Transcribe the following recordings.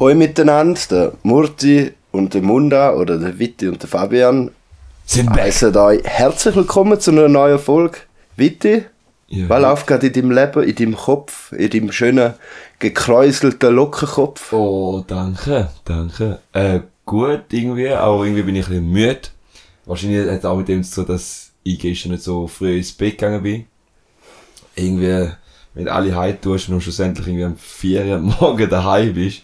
Hoi miteinander, der Murti und der Munda oder der Witti und der Fabian Sind heißen euch herzlich willkommen zu einer neuen Folge. Witti, Ja. was läuft gerade in deinem Leben, in deinem Kopf, in deinem schönen, gekräuselten Lockenkopf? Oh, danke, danke. Äh, gut, irgendwie, aber irgendwie bin ich ein bisschen müde. Wahrscheinlich hat es auch mit dem zu tun, dass ich gestern nicht so früh ins Bett gegangen bin. Irgendwie, wenn alle heim tust und schlussendlich irgendwie am 4 Uhr am Morgen daheim bist,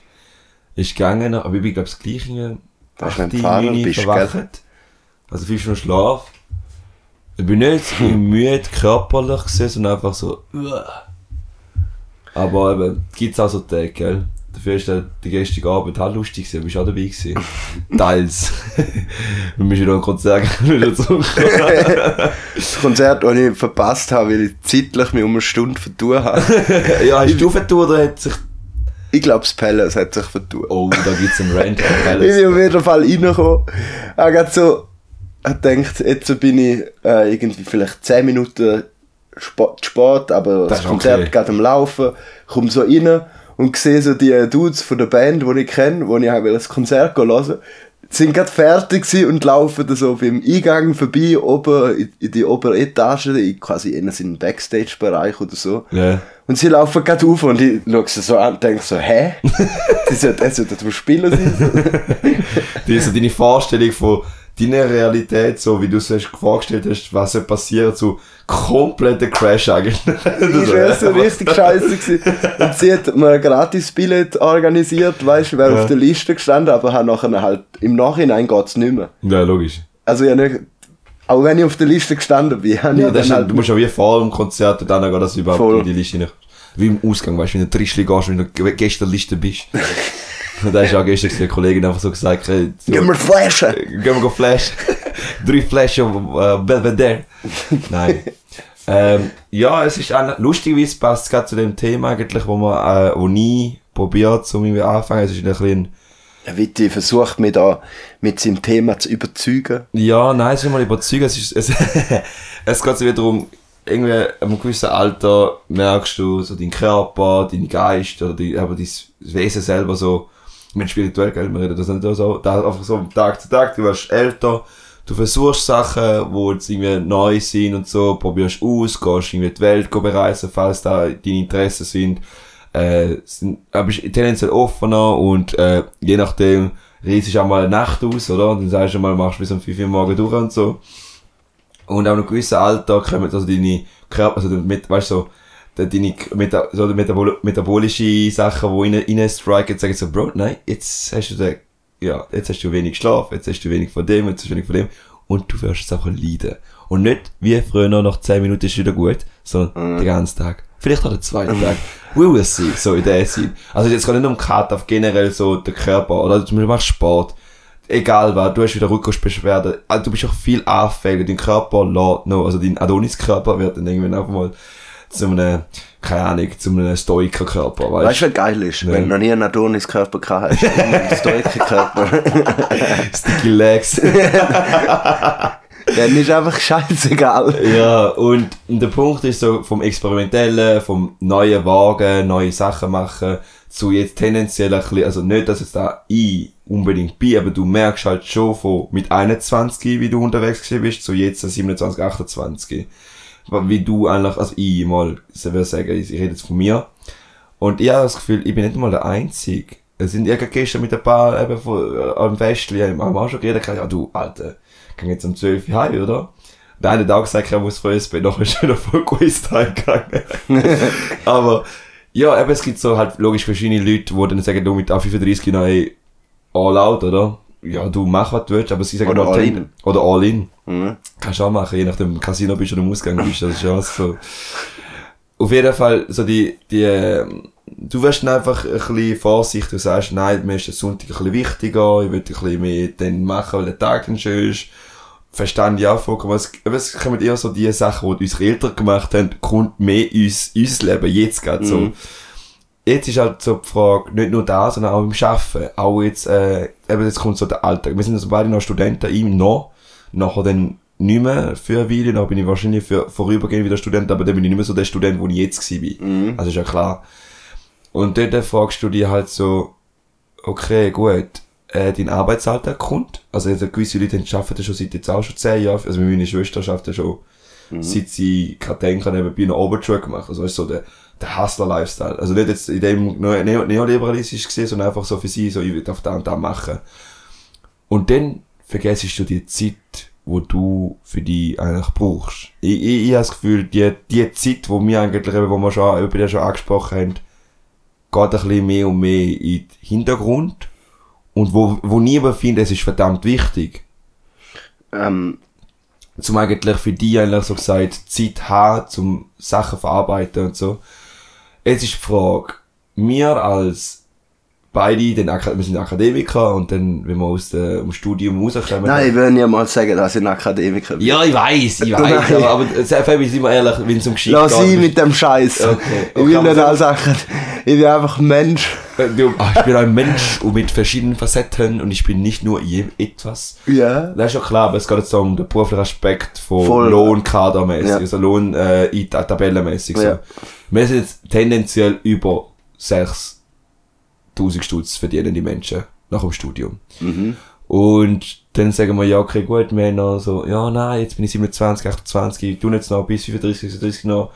ist gegangen, aber ich bin, glaube ich, wenn du 8, gefahren 9 bist, verwacht. Also 5 Stunden Schlaf. Ich bin nicht müde körperlich gesehen, sondern einfach so, uah. Aber eben, gibt's auch so Tage, gell? Dafür ist der, die gestrige Abend halt lustig gewesen, bist auch dabei gewesen. Teils. Du bist wieder ein Konzert wieder zurückgekommen. Das Konzert, das ich verpasst habe, weil ich zeitlich mich um eine Stunde vertun habe. ja, hast du vertun oder hat sich... Ich glaube, das Palace hat sich vertun. Oh, da gibt's einen Rant Ich Palace. bin auf jeden Fall reingekommen. Ich habe so gedacht, jetzt bin ich äh, irgendwie vielleicht 10 Minuten Sport, Sport aber das, Das Konzert okay. geht am Laufen. komme so rein und sehe so die Dudes von der Band, die ich kenne, wo ich das Konzert hören wollte, sind gerade fertig und laufen so beim Eingang vorbei, oben in, die obere Etage, quasi in einen Backstage-Bereich oder so. Ja. Und sie laufen gerade auf und ich schaue sie so an und denke so, hä? Die sollten also dort spielen sein. Die ist so deine Vorstellung von deiner Realität, so wie du es hast vorgestellt hast, was soll passieren, zu kompletter Crash eigentlich. Das wäre so richtig scheiße gewesen. Und sie hat mir ein gratis Billett organisiert, weißt du, wäre Ja. auf der Liste gestanden, aber hat nachher halt, im Nachhinein geht's nicht mehr. Ja, logisch. Also ja nicht, auch wenn ich auf der Liste gestanden bin, habe Ja, ich das dann halt, du musst ja wie vor dem Konzert und dann gehen, dass du überhaupt Voll. in die Liste nicht. Wie im Ausgang, weißt du, wenn du Trischli gehst, wenn du ge- gestern Liste bist. und da ist auch gestern eine Kollegin einfach so gesagt, hey, so, gib mir Flaschen! gehen wir Flash. Drei Flaschen äh, Belvedere. Nein. ähm, ja, es ist eigentlich, lustigerweise passt es gerade zu dem Thema eigentlich, wo man, äh, wo nie probiert, um irgendwie anfangen. Es ist ein bisschen, Witti versucht mich da mit seinem Thema zu überzeugen. Ja, nein, es ist mal überzeugen. Es, ist, es, es geht so wieder darum, irgendwie einem gewissen Alter merkst du so deinen Körper, deinen Geist oder die, aber dein Wesen selber so, meine spirituell, gell, wir reden das nicht so, da einfach so Tag zu Tag, du wirst älter, du versuchst Sachen, wo jetzt irgendwie neu sind und so, probierst aus, gehst irgendwie die Welt bereisen, falls da deine Interessen sind, äh, sind, aber bist tendenziell offener und äh, je nachdem riesig auch mal Nacht aus, oder? Und dann sagst du mal, machst bis um 5 Uhr morgen durch und so. Und auch in einem gewissen Alter kommen also deine Körper, also mit, weißt du, so, de- deine Meta, so die Metabol metabolische Sachen, die rein, rein striken, sagen so, Bro, nein, jetzt hast du den, ja, jetzt hast du wenig Schlaf, jetzt hast du wenig von dem, jetzt hast du wenig von dem. Und du wirst jetzt einfach leiden. Und nicht wie früher noch nach 10 Minuten ist wieder gut, sondern den ganzen Tag. Vielleicht auch den zweiten Tag. We will see, so in der Sinn. Also jetzt geht nicht um Cut auf generell so den Körper, oder zum Beispiel du machst Sport. Egal was, du hast wieder Rückenbeschwerden, also du bist auch viel anfälliger, dein Körper lädt noch, also dein Adonis-Körper wird dann irgendwann einfach mal zu einem, keine Ahnung, zu einem Stoiker-Körper, Weißt weißt du, was geil ist? Ja. Wenn du noch nie einen Adonis-Körper gehabt hast, einen Stoiker-Körper? Sticky Legs. dann ist einfach scheißegal. Ja, und der Punkt ist so vom Experimentellen, vom neuen Wagen, neue Sachen machen, zu jetzt tendenziell ein bisschen, also nicht, dass jetzt da ich unbedingt bin, aber du merkst halt schon von mit 21, wie du unterwegs gewesen bist, zu jetzt 27, 28. Wie du eigentlich, also ich mal, ich würde sagen, ich rede jetzt von mir. Und ich habe das Gefühl, ich bin nicht mal der Einzige. Es sind ja gestern mit ein paar eben von, äh, am Festli, haben wir auch schon geredet, ja du, Alter, geh jetzt um 12 Uhr heim, oder? Der eine hat auch gesagt, er muss ins Bett, nachher ist er voll Quiz gegangen. Aber, ja, eben, es gibt so halt logisch verschiedene Leute, die dann sagen, du mit A35 noch, ey, all out, oder? Ja, du mach, was du willst, aber sie sagen Oder all in. Oder all in. Mhm. Kannst du auch machen, je nachdem im Casino bist oder im Ausgang bist, das ist ja so. Auf jeden Fall, so die, die, ähm, du wirst einfach ein bisschen vorsichtig, du sagst, nein, mir ist der Sonntag ein bisschen wichtiger, ich will ein bisschen mehr dann machen, weil der Tag dann schön ist. Verstand ich auch vollkommen. Es, aber es kommen eher so die Sachen, die unsere Eltern gemacht haben, kommt mehr uns, unser Leben jetzt gerade so. Mhm. Jetzt ist halt so die Frage, nicht nur da, sondern auch im Schaffen. Auch jetzt, äh, eben jetzt kommt so der Alltag. Wir sind also beide noch Studenten, ich noch. Nachher dann nicht mehr für eine Weile, dann bin ich wahrscheinlich für vorübergehend wieder Student, aber dann bin ich nicht mehr so der Student, wo ich jetzt war. Mhm. Also ist ja klar. Und dort fragst du dich halt so, okay, gut, äh, dein Arbeitsalltag kommt. Also, also gewisse Leute arbeiten schon seit jetzt auch schon 10 Jahren. Also, meine Schwester arbeitet schon, seit sie kein Denken nebenbei eine Oberschule gemacht. Also, ist so der, der Hustler-Lifestyle. Also, nicht jetzt in dem neo- neo- neoliberalistisch gesehen, sondern einfach so für sie, so, ich will auf da und da machen. Und dann vergessest du die Zeit, wo du für die eigentlich brauchst. Ich, ich, ich habe das Gefühl, die, die Zeit, wo wir eigentlich, wo wir schon, über die schon angesprochen haben, geht ein bisschen mehr und mehr in den Hintergrund. Und wo, wo niemand findet, es ist verdammt wichtig. Ähm, Zum eigentlich für die eigentlich so gesagt Zeit haben, zum Sachen verarbeiten und so. Jetzt ist die Frage, wir als beide, den wir sind Akademiker und dann, wenn wir aus dem Studium rauskommen. nein, ich will niemals sagen, dass ich ein Akademiker bin. Ja, ich weiß, ich weiß, aber, aber sehr Fabi, sind wir ehrlich, wenn es um Geschichte Lass geht. ihn mit dem Scheiß. Okay. Ich will nicht so- alle Sachen. Ich bin einfach ein Mensch. Ah, ich bin ein Mensch und mit verschiedenen Facetten und ich bin nicht nur je etwas. Ja. Das ist schon klar, aber es geht jetzt um den beruflichen Aspekt von Voll. Lohnkadermäßig, Ja. also Lohn, äh, tabellenmäßig. So. Ja. Wir sind jetzt tendenziell über 6000 Stutz verdienen die Menschen nach dem Studium. Mhm. Und dann sagen wir, ja, okay, gut, wir haben noch so, ja, nein, jetzt bin ich 27, 28, ich tu jetzt noch bis 35, 36 noch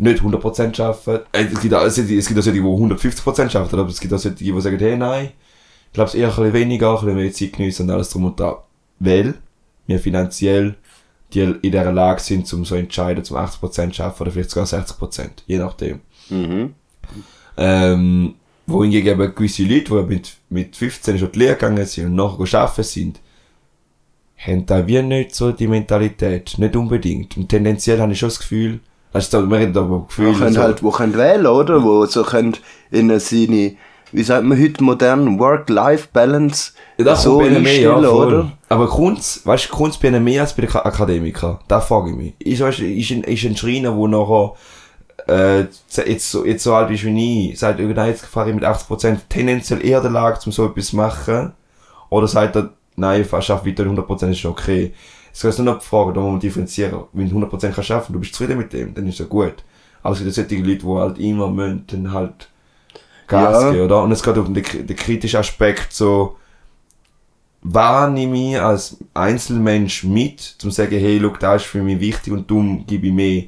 nicht 100% arbeiten. Äh, Es gibt auch, es gibt es gibt auch solche, die 150% arbeiten, aber es gibt auch solche, die sagen, hey, nein, ich glaube, es eher ein bisschen weniger, ein bisschen mehr Zeit geniessen und alles drum und dran. Weil wir finanziell die in dieser Lage sind, um so entscheiden, zum 80% zu arbeiten oder vielleicht sogar 60%, je nachdem. Mhm. Ähm, wohingegen eben gewisse Leute, die mit, mit 15 schon die Lehre gegangen sind und nachher arbeiten sind, haben da wie nicht so die Mentalität. Nicht unbedingt. Und tendenziell habe ich schon das Gefühl, also wir reden da über Wo Gefühle. können so, halt, wo können wählen, oder? Wo so können in seine, wie sagt man heute modern, Work-Life-Balance ja, da so mehr, ja, oder? Aber kommt's, weißt du, bei ihnen mehr als bei den Ka- Akademikern? Da frage ich mich. Ist, weißt, du, ist, ein, ist ein Schreiner, der nachher, äh, jetzt so, jetzt so alt ist wie ich, sagt, irgendein jetzt fahre ich mit 80% tendenziell eher der Lage, um so etwas zu machen? Oder sagt er, nein, ich schaffe weiter 100% ist okay. Es ist nur noch die Frage, da muss man differenzieren. Wenn du 100% kannst schaffen, du bist zufrieden mit dem, dann ist ja gut. Aber es gibt solche Leute, die halt immer müssen, dann halt Gas Ja. geben, oder? Und es geht um den, den kritischen Aspekt, so, was nehme ich als Einzelmensch mit, zum zu sagen, hey, look, das ist für mich wichtig und darum gebe ich mehr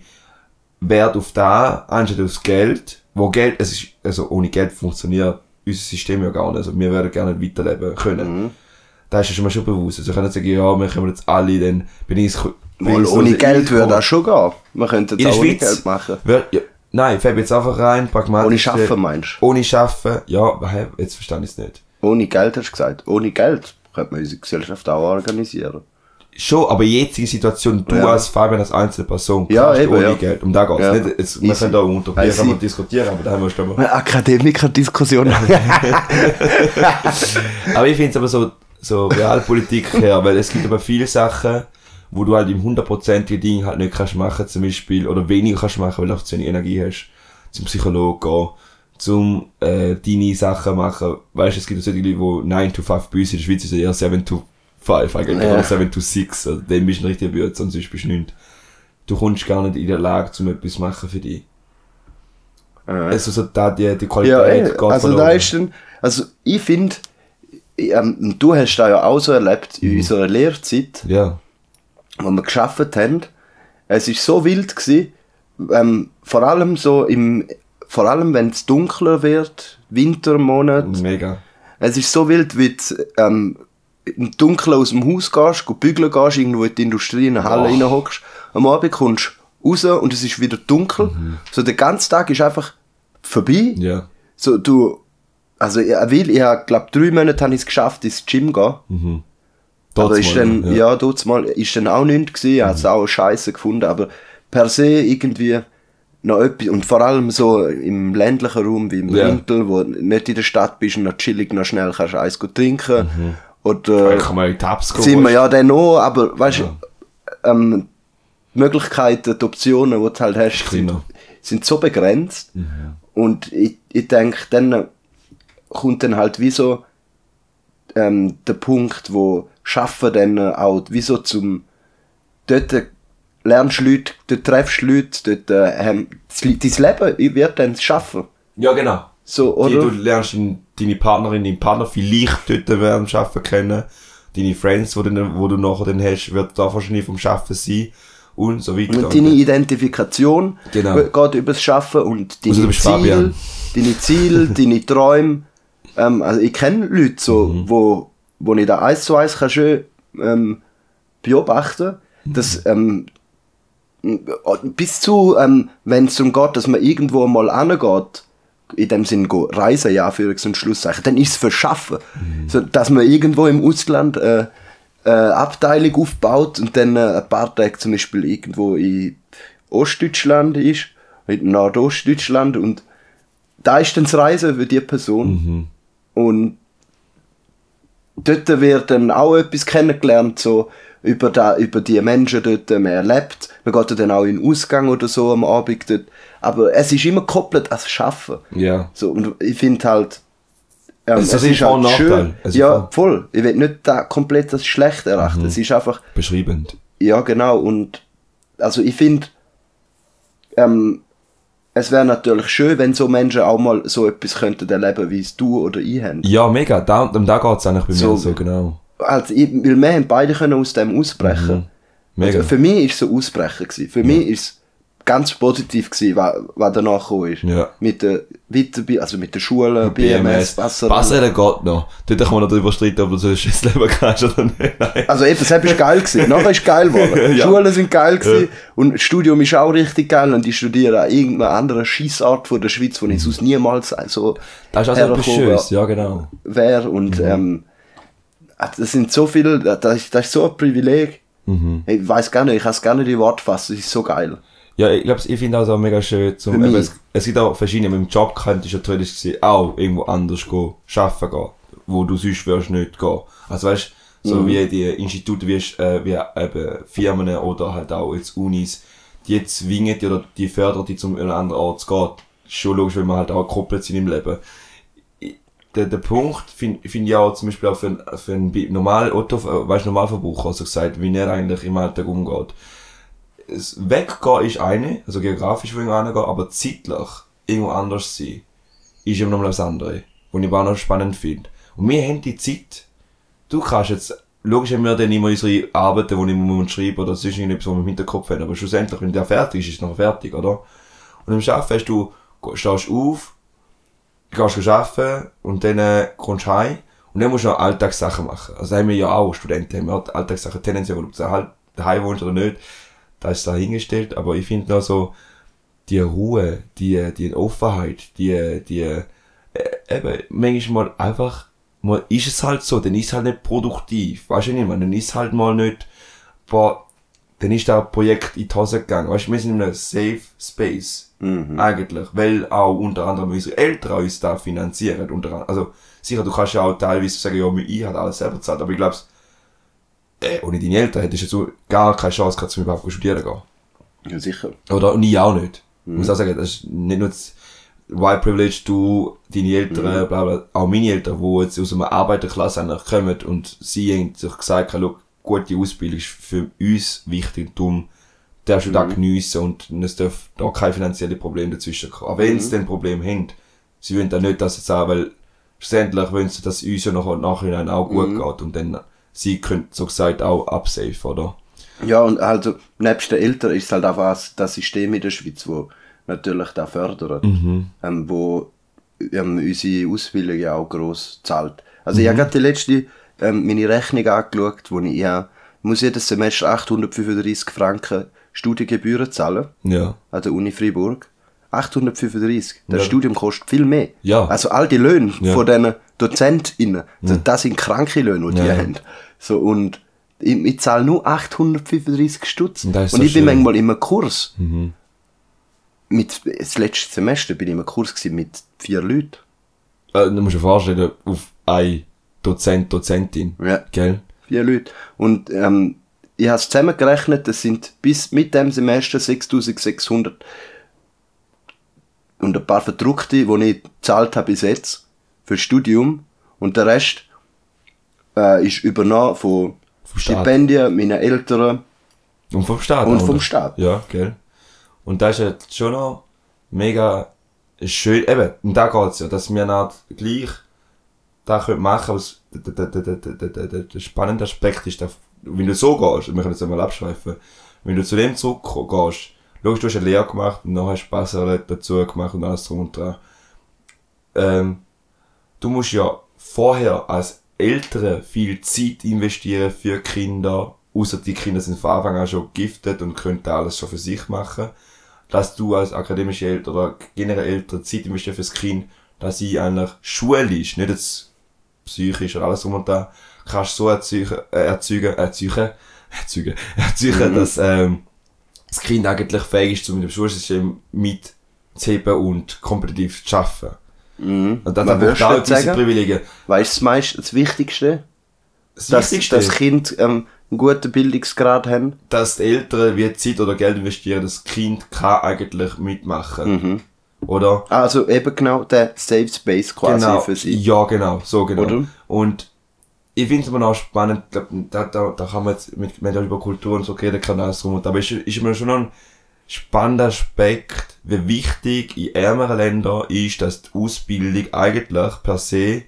Wert auf da, anstatt aufs Geld, wo Geld, es ist, also ohne Geld funktioniert unser System ja gar nicht, also wir werden gerne nicht weiterleben können. Mhm. Da ist schon mal schon bewusst. Also ich kann nicht sagen, ja, wir können jetzt alle dann, bin ich, Mal ohne Geld würde das schon gehen. Wir könnten auch ohne? Geld machen. Wer, ja, nein, fällt jetzt einfach rein, pragmatisch. Ohne Schaffen meinst Ohne Schaffen, ja, jetzt verstehe ich es nicht. du? Ohne Geld hast du gesagt. Ohne Geld könnte man unsere Gesellschaft auch organisieren. Schon, aber jetzige Situation, du Ja. als Fabian, als einzelne Person, Ja, eben, ohne ja. Geld. Um da geht's Ja. nicht. Jetzt, wir können da unter Easy. Bier diskutieren, aber da haben wir schon mal. Eine Akademiker-Diskussion. Aber ich finde es aber so, so Realpolitik her, weil es gibt aber viele Sachen, wo du halt im hundertprozentigen Ding halt nicht kannst machen, zum Beispiel, oder weniger kannst machen, weil du auch zu wenig Energie hast, zum Psychologen gehen, zum, äh, deine Sachen machen. Weißt du, es gibt ja solche Leute, die 9 to 5 bei uns in der Schweiz ist eher 7 to 5, eigentlich, Ja. oder 7 to 6, also dann bist du ein richtiger Bütz, sonst bist du nicht. Du kommst gar nicht in der Lage, zum etwas zu machen für dich. Also so da die, die Qualität Ja, ey, geht also da verloren. ist dann, also ich finde, ähm, du hast da ja auch so erlebt Mhm. in unserer Lehrzeit, Ja. wo wir geschafft haben. Es ist so wild gsi, ähm, vor allem so im, vor allem wenn es dunkler wird, Wintermonat. Mega. Es ist so wild, wie du, ähm, im Dunkeln aus dem Haus gehst, go bügeln gehst, irgendwo in die Industrie, in eine Halle Oh. reinhockst. Am Abend kommst du raus und es ist wieder dunkel. So der ganze Tag ist einfach vorbei. Ja. So, du, also, ich will, ich hab, glaub, drei Monate habe ich es geschafft, ins Gym gehen. aber Trotzdem, ist dann, ja. ja, dort mal, ist dann auch nichts gewesen, ich habe es auch scheiße gefunden, aber per se irgendwie noch etwas, und vor allem so im ländlichen Raum, wie im Ja. Winkel, wo nicht in der Stadt bist und noch chillig, noch schnell kannst eins gut trinken. Ja, Oder, kann man in Tabs sind wir ja dann auch, aber, weißt du, ähm, die Möglichkeiten, die Optionen, die du halt hast, sind, sind so begrenzt. Und ich, ich denke, dann kommt dann halt wie so ähm, der Punkt, wo Schaffen dann auch wie so zum dort lernst du Leute, dort treffst du Leute, dort äh, ähm, das dein Leben wird dann schaffen. Ja, genau. So, Die, du oder? lernst in deine Partnerin, deinen Partner vielleicht dort während dem Arbeiten kennen. Deine Friends, die, du, wo du nachher dann hast, wird da wahrscheinlich vom Arbeiten sein. Und so weiter. Und deine Identifikation Genau. geht übers Schaffen und deine Also Ziele, deine Ziele, deine Träume. Ähm, also ich kenne Leute so, Mhm. wo, wo ich da eins zu eins kann schön ähm, beobachten, Mhm. dass ähm, bis zu, ähm, wenn es darum geht, dass man irgendwo mal angeht, in dem Sinn go reisen, ja, für und Schlusszeichen, dann ist es für Schaffen. Mhm. So, dass man irgendwo im Ausland äh, äh, Abteilung aufbaut und dann äh, ein paar Tage zum Beispiel irgendwo in Ostdeutschland ist, in Nordostdeutschland und da ist dann das Reisen für die Person. Und dort wird dann auch etwas kennengelernt, so über, da, über die Menschen dort, man erlebt. Man geht dann auch in den Ausgang oder so am Abend dort. Aber es ist immer gekoppelt ans Schaffen. Ja. So, und ich finde halt, ähm, Es ist Vor- und Nachteil. Es ist Ja, voll. Ich will nicht da komplett das schlecht erachten. Es ist einfach, Beschreibend. ja genau. Und also ich finde, ähm, es wäre natürlich schön, wenn so Menschen auch mal so etwas könnten erleben, wie es du oder ich haben. Ja, mega. Da, um da geht's eigentlich bei So- mir so, genau. Also, ich, weil wir haben beide können aus dem ausbrechen. Mhm. Mega. Also für mich war es so Ausbrechen. Gewesen. Für mich ist es ganz positiv gewesen, was, was danach gekommen ist. Ja. Mit der Weiterbi also mit der Schule, BMS, Wasser. Basel geht noch. Dort kann man noch darüber streiten, ob du so ein scheiß Leben kannst oder nicht. Nein. Also eben, das ist geil gewesen. Nachher ist geil geworden. Ja. Schulen sind geil gewesen. Und das Studium ist auch richtig geil. Und ich studiere an irgendeiner anderen Scheissart von der Schweiz, wo ich sonst niemals so Das ist also etwas Schönes, ja genau. wäre. Und ähm, das sind so viele, das ist, das ist so ein Privileg. Ich weiß gar nicht, ich kann es gar nicht in Wort fassen. Das ist so geil. Ja, ich glaube, ich finde das auch mega schön. Zum, eben, es, es gibt auch verschiedene, mit dem Job könntest du gesehen auch irgendwo anders gehen, arbeiten gehen, wo du sonst würdest nicht gehen. Also weißt so wie die Institute, wie, äh, wie eben Firmen oder halt auch jetzt Unis, die zwingen dich oder die fördern dich zum an einen anderen Ort zu gehen. Schon logisch, weil wir halt auch gekoppelt sind im Leben. Der, der Punkt finde find ich auch zum Beispiel auch für, einen- für einen Bi- normal Otto, äh, weißt, Normalverbraucher, also gesagt, wie er eigentlich im Alltag umgeht Weggehen ist eine, also geografisch irgendwo hingehen, aber zeitlich irgendwo anders sein, ist immer noch mal das andere. Und ich auch noch spannend finde. Und wir haben die Zeit, du kannst jetzt, logisch haben wir dann immer unsere Arbeiten, die ich muss schreiben oder sonst irgendetwas, was wir im Hinterkopf haben, aber schlussendlich, wenn der fertig ist, ist es noch fertig, oder? Und im Arbeiten hast du, stehst auf, gehst arbeiten und dann äh, kommst du heim und dann musst du noch Alltagssachen machen. Also haben wir ja auch, Studenten haben wir auch Alltagssachen, tendenziell, ob du daheim wohnst oder nicht, da ist dahingestellt, aber ich finde noch so, die Ruhe, die, die Offenheit, die, die, äh, eben, manchmal einfach, mal ist es halt so, dann ist es halt nicht produktiv, weißt du nicht, man, dann ist es halt mal nicht, boah, dann ist das Projekt in die Hose gegangen, weißt du, wir sind in einem Safe Space, eigentlich, weil auch unter anderem unsere Eltern uns da finanzieren, unter anderem, also, sicher, du kannst ja auch teilweise sagen, ja, ich habe alles selber bezahlt, aber ich glaube, äh, ohne deine Eltern hättest du gar keine Chance gehabt, zum überhaupt studieren gehen. Ja, sicher. Oder nie auch nicht. Ich muss auch sagen, das ist nicht nur das White Privilege, du, deine Eltern, bla bla, auch meine Eltern, die jetzt aus einer Arbeiterklasse eigentlich kommen und sie haben sich gesagt, schau, gute Ausbildung ist für uns wichtig, darum darfst du da geniessen und es darf da kein finanzielles Problem dazwischen kommen. Auch wenn sie dann ein Problem haben, sie wollen dann nicht, dass sie sagen, weil schlussendlich wollen sie, dass es uns ja nachher nachhinein auch gut geht und dann sie können so gesagt auch absafe, oder? Ja, und also, nebst den Eltern ist es halt einfach das System in der Schweiz, wo natürlich da fördert, Mhm. ähm, wo ähm, unsere Ausbildung ja auch gross zahlt. Also Mhm. ich habe gerade die letzte, ähm, meine Rechnung angeschaut, wo ich, ja, muss jedes Semester 835 Franken Studiengebühren zahlen, Ja. an der Uni Freiburg. 835. Das Ja. Studium kostet viel mehr. Ja. Also all die Löhne Ja. von diesen DozentInnen, das- das sind kranke Löhne, die die Ja. haben. So, und ich, ich zahle nur 835 Stutz. Und Und so ich bin schön. manchmal im Kurs. Mit, das letzte Semester bin ich im Kurs mit vier Leuten. Äh, du musst dir vorstellen, auf ein Dozent, Dozentin. Ja. Gell? Vier Leute. Und ähm, ich habe es zusammengerechnet, das sind bis mit dem Semester 6600 und ein paar Verdruckte, die ich gezahlt habe bis jetzt für das Studium. Und der Rest äh, ist übernommen von Vom Staat. Stipendien meiner Eltern. Und vom Staat. Und vom noch. Staat. Ja, gell? Und das ist jetzt schon noch mega schön, eben, und da geht's ja, dass wir nicht gleich das machen, das- der, der, der, der, der, der, spannende Aspekt ist, dass, wenn du so gehst, wir können jetzt einmal abschweifen, wenn du zu dem zurückgehst, logisch, du hast eine Lehre gemacht und dann hast du Basel dazu gemacht und alles drum und dran. Ähm, du musst ja vorher als Eltern viel Zeit investieren für Kinder, außer die Kinder sind von Anfang an schon giftet und können da alles schon für sich machen. Dass du als akademische Eltern oder generell Eltern Zeit investieren fürs Kind, dass sie eigentlich schulisch, nicht jetzt psychisch oder alles drum und da, kannst so erzeugen, äh, erzeugen, erzeugen, erzeugen, erzeugen, dass ähm, das Kind eigentlich fähig ist, um mit dem Schulsystem mitzuheben und kompetitiv zu arbeiten. Mhm. Und das hat auch sagen? Privilegien. Weißt du, das, meist, das Wichtigste? Das Dass Wichtigste das ist, Kind ähm, einen guten Bildungsgrad haben? dass die Eltern wie Zeit oder Geld investieren, das Kind kann eigentlich mitmachen. Mhm. Oder? Also eben genau der Safe Space quasi genau. für sie. Ja, genau, so genau. Oder? Und ich finde es immer noch spannend, glaub, da, da, da kann man jetzt mit, mit über Kultur und so reden, kann alles drum und aber ist, ist immer schon noch ein spannender Aspekt, wie wichtig in ärmeren Ländern ist, dass die Ausbildung eigentlich per se,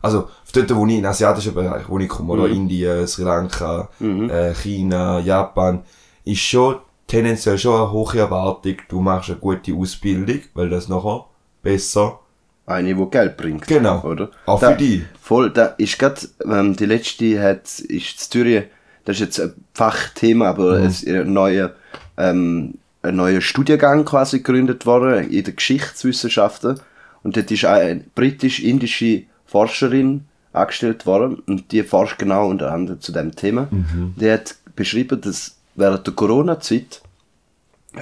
also dort, wo ich, in asiatischen Bereich, wo ich komme, oder Indien, Sri Lanka, äh, China, Japan, ist schon tendenziell schon eine hohe Erwartung, du machst eine gute Ausbildung, weil das nachher besser Eine, die Geld bringt. Genau. Oder? Auch Da- für die. Voll, da ist grad, ähm, die letzte hat, ist in Zürich, das ist jetzt ein Fachthema, aber Mhm. es ist ein neuer, ähm, ein neuer Studiengang quasi gegründet worden in der Geschichtswissenschaften. Und dort ist eine britisch-indische Forscherin angestellt worden und die forscht genau unter anderem zu dem Thema. Mhm. Die hat beschrieben, dass während der Corona-Zeit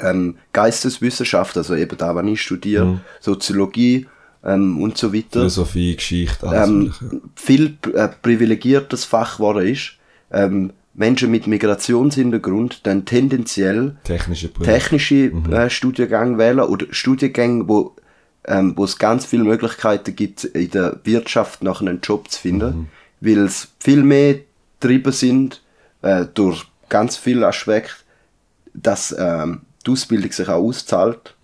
ähm, Geisteswissenschaft, also eben da, was ich studiere, Mhm. Soziologie ähm, und so weiter, Philosophie, Geschichte, alles ähm, viel äh, privilegiertes Fach geworden ist. Ähm, Menschen mit Migrationshintergrund dann tendenziell Technische technische äh, Studiengänge wählen oder Studiengänge, wo, ähm, wo es ganz viele Möglichkeiten gibt, in der Wirtschaft nach einem Job zu finden, weil es viel mehr getrieben sind äh, durch ganz viele Aspekte, dass ähm, die Ausbildung sich auch auszahlt.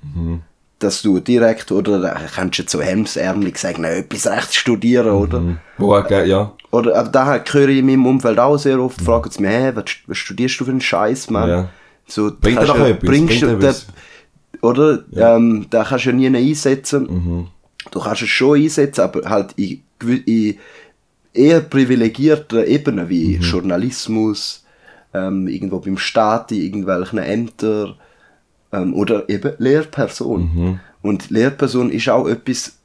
Dass du direkt, oder da kannst du jetzt so hemsärmelig sagen, na, etwas rechts studieren, oder? Wo auch, ge- ja. Oder aber da höre ich in meinem Umfeld auch sehr oft, fragen sie mich, hey, was, studierst du für einen Scheiß, Mann? Ja. So, Bringt dir doch ja- etwas, Bringst bringt du oder? Ähm, da kannst du ja nie einsetzen. Mhm. Du kannst es schon einsetzen, aber halt in, in eher privilegierten Ebenen wie Mhm. Journalismus, ähm, irgendwo beim Staat, in irgendwelchen Ämtern ähm, oder eben Lehrperson. Mhm. Und Lehrperson ist auch etwas,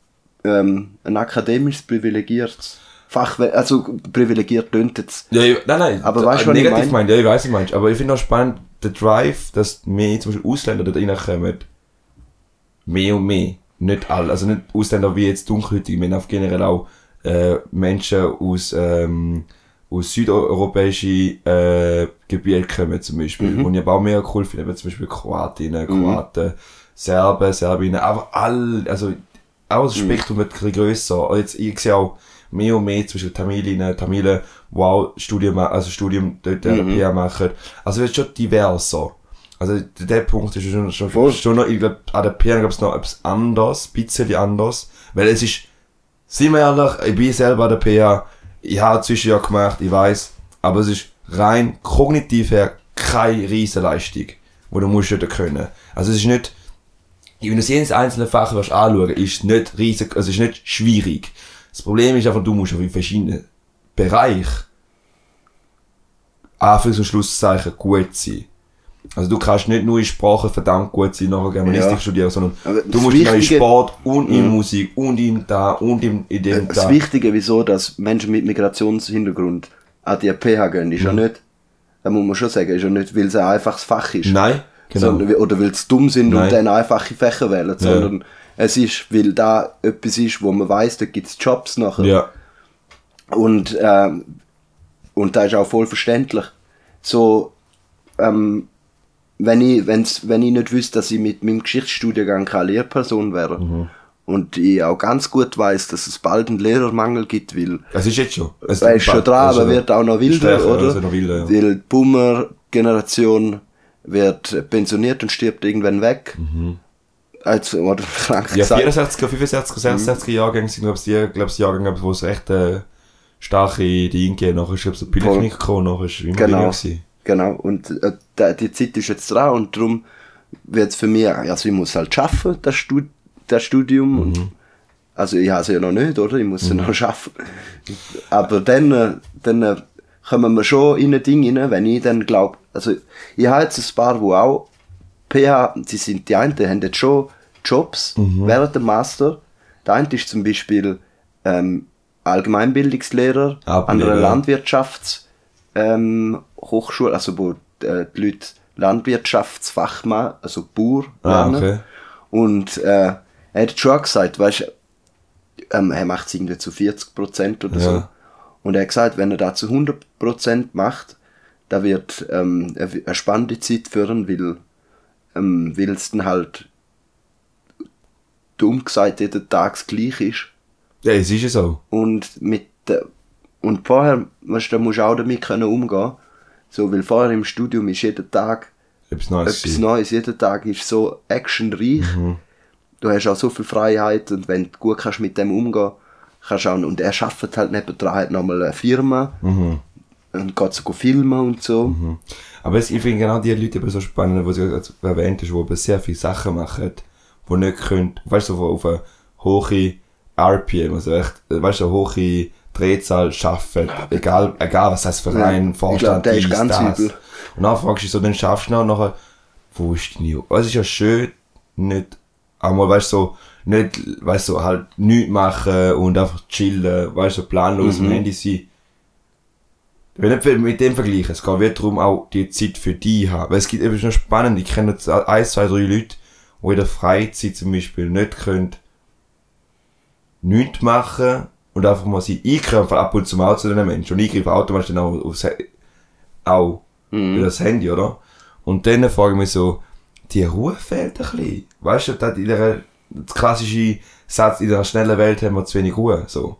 ähm, ein akademisch privilegiertes Fach, also privilegiert tönt jetzt. Ja, ich, nein, nein. Aber weißt du, was ich negativ mein? meint, ja, ich weiß, du meinst. Aber ich finde auch spannend, der Drive, dass mehr zum Beispiel Ausländer dort reinkommen, mehr und mehr. Nicht alle, also nicht Ausländer wie jetzt haben auch generell auch äh, Menschen aus, ähm, aus südeuropäischen äh, Gebieten kommen zum Beispiel. Mhm. Und ich aber auch mehr cool finde, zum Beispiel Kroatinnen, Kroaten, Serben, Serbinnen, aber all, also auch das Spektrum wird ein bisschen grösser. Und Jetzt, ich sehe auch mehr und mehr zwischen Tamilinnen, Tamilen, auch Studium, also Studium dort mhm. PA machen. Also es wird schon diverser. Also der Punkt ist schon, schon, Voll. schon noch, ich glaube, an der PA gab es noch etwas anderes, ein bisschen anders. Weil es ist, sind wir ehrlich, ich bin selber an der PA, ich habe Zwischenjahr gemacht, ich weiß, aber es ist rein kognitiv her keine Riesenleistung, die du musst können. Also es ist nicht, wenn du jedes einzelne Fach wirst anschauen, ist es nicht riesig, also es ist nicht schwierig. Das Problem ist einfach, du musst auf in verschiedenen Bereichen Anfangs- und Schlusszeichen gut sein. Also du kannst nicht nur in Sprache verdammt gut sein, nachher Germanistik Ja. studieren, sondern Aber du das musst noch in Wichtige- Sport und in Musik und in da und in, in dem Das da. Wichtige, wieso, dass Menschen mit Migrationshintergrund an die PH gehen, ist ja nicht, da muss man schon sagen, ist ja nicht, weil es ein einfaches Fach ist. Nein, genau. Sondern, oder weil sie dumm sind Nein. und dann einfache Fächer wählen, sondern es ist, weil da etwas ist, wo man weiß, da gibt es Jobs nachher. ja. Und, ähm, und da ist auch voll verständlich. So, ähm, wenn ich, wenn's, wenn ich nicht wüsste, dass ich mit meinem Geschichtsstudiengang keine Lehrperson wäre Mhm. und ich auch ganz gut weiß, dass es bald einen Lehrermangel gibt, weil Es ist jetzt schon. Es ist schon dran, aber wird auch noch wilder, stärker, oder? also noch wilder, ja. Weil die Boomer-Generation wird pensioniert und stirbt irgendwann weg. Mhm. als, oder krank Ja, gesagt. 64er, 65er, 66er Jahrgänge sind, glaube ich, die, glaub ich, die Jahrgänge, wo es recht, äh, starke Dinge. Nachher ist, ich, so Polytechnik gekommen, nachher ist immer Genau. gewesen. Genau, und äh, die Zeit ist jetzt dran und darum wird es für mich, also ich muss halt schaffen, das, Stud das Studium. Und, also ich habe es ja noch nicht, oder? Ich muss es noch schaffen. Aber dann, äh, dann äh, kommen wir schon in ein Ding rein, wenn ich dann glaube, also ich habe jetzt ein paar, die auch PH, sie sind die einen, die haben jetzt schon Jobs während dem Master. Der eine ist zum Beispiel ähm, Allgemeinbildungslehrer Ah, an einer. Landwirtschafts- ähm, Hochschule, also wo äh, die Leute Landwirtschaftsfachmann, also Bauer Ah, lernen. okay. Und äh, er hat schon gesagt, weißt ähm, er macht es irgendwie zu 40% oder so. Ja. Und er hat gesagt, wenn er das zu 100% macht, da wird ähm, eine spannende Zeit führen, weil ähm, weil es dann halt dumm gesagt jeden Tag das gleich ist. Ja, es ist ja so. Und mit der, und vorher, weißt, du, da musst du auch damit können umgehen. So, weil vorher im Studium ist jeden Tag Etwas Neues. etwas. Neues. Jeden Tag ist so actionreich. Du hast auch so viel Freiheit und wenn du gut kannst mit dem umgehen, kannst du auch, und er arbeitet halt nebendran halt nochmal eine Firma und geht so filmen und so. Aber es, ich finde genau die Leute eben so spannend, die du erwähnt hast, die eben sehr viele Sachen machen, die nicht können, weißt du, so auf eine hohe RPM, also echt, weißt du, eine hohe Drehzahl schaffen, egal, egal was das Verein, ich Vorstand, glaub, der ist ganz das. übel. Und dann fragst du dich so, dann schaffst du noch nachher, wo ist deine Ruhe? Es ist ja schön, nicht, einmal, weißt du, so, nicht, weißt du, halt nichts machen und einfach chillen, weißt du, so planlos Mhm. am Handy sein. Ich will nicht mit dem vergleichen, es geht wieder darum, auch die Zeit für die haben. Weil es gibt eben schon spannend, ich kenne jetzt ein, zwei, drei Leute, die in der Freizeit zum Beispiel nicht können, nichts machen und einfach mal sie eingreifen, ab und zu mal zu den Menschen. Und ich greife automatisch dann auch aufs, auch über das Handy, oder? Und dann frage ich mich so, die Ruhe fehlt ein bisschen. Weißt du, das in der, das klassische Satz, in der schnellen Welt haben wir zu wenig Ruhe, so.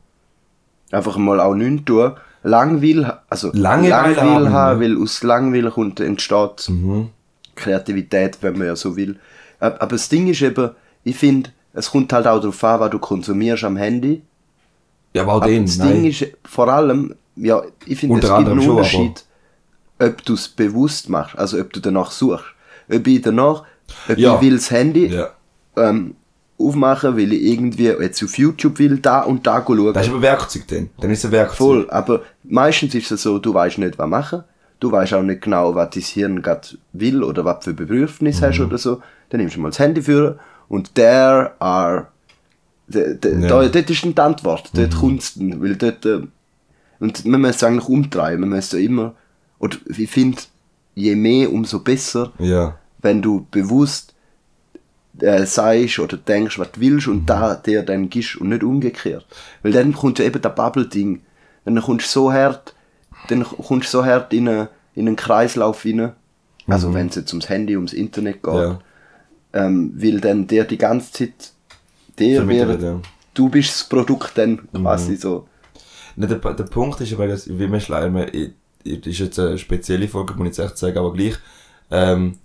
Einfach mal auch nichts tun. Langweil, also Langeweile haben, haben, ja. weil aus Langweil kommt, entsteht Mhm. Kreativität, wenn man ja so will. Ab- Aber das Ding ist eben, ich finde, es kommt halt auch darauf an, was du konsumierst am Handy. Ja, aber auch Aber den, das nein. Ding ist vor allem, ja, ich finde, es gibt einen anderem schon, Unterschied, ob du es bewusst machst, also ob du danach suchst. Ob ich danach, ob Ja. ich will das Handy ja. ähm, aufmachen, weil ich irgendwie jetzt auf YouTube will, da und da schauen. Das ist aber Werkzeug dann. Dann ist es ein Werkzeug. Voll, aber meistens ist es so, du weißt nicht, was machen. Du weißt auch nicht genau, was dein Hirn gerade will oder was für Bedürfnisse hast oder so. Dann nimmst du mal das Handy für und there are. De, de, Ja. da, dort ist dann die Antwort, dort kommt's dann, weil dort. Äh, und man muss es eigentlich umdrehen, man muss immer. Oder ich finde, je mehr, umso besser, Ja. wenn du bewusst äh, sagst oder denkst, was du willst Mhm. und da dir dann gibst und nicht umgekehrt. Weil dann kommt ja eben das Bubble-Ding. Dann kommst du so hart, dann kommst du so hart in, eine, in einen Kreislauf rein. Also wenn es jetzt ums Handy, ums Internet geht. Mhm. Ja. Ähm, weil dann dir die ganze Zeit, dir Vermittelt, wird, ja. du bist das Produkt dann Mhm. quasi so. Ne, der, der Punkt ist aber, dass, wie wir schleimen, ich- ich- ist jetzt eine spezielle Folge, muss ich jetzt echt sagen, aber gleich, ähm,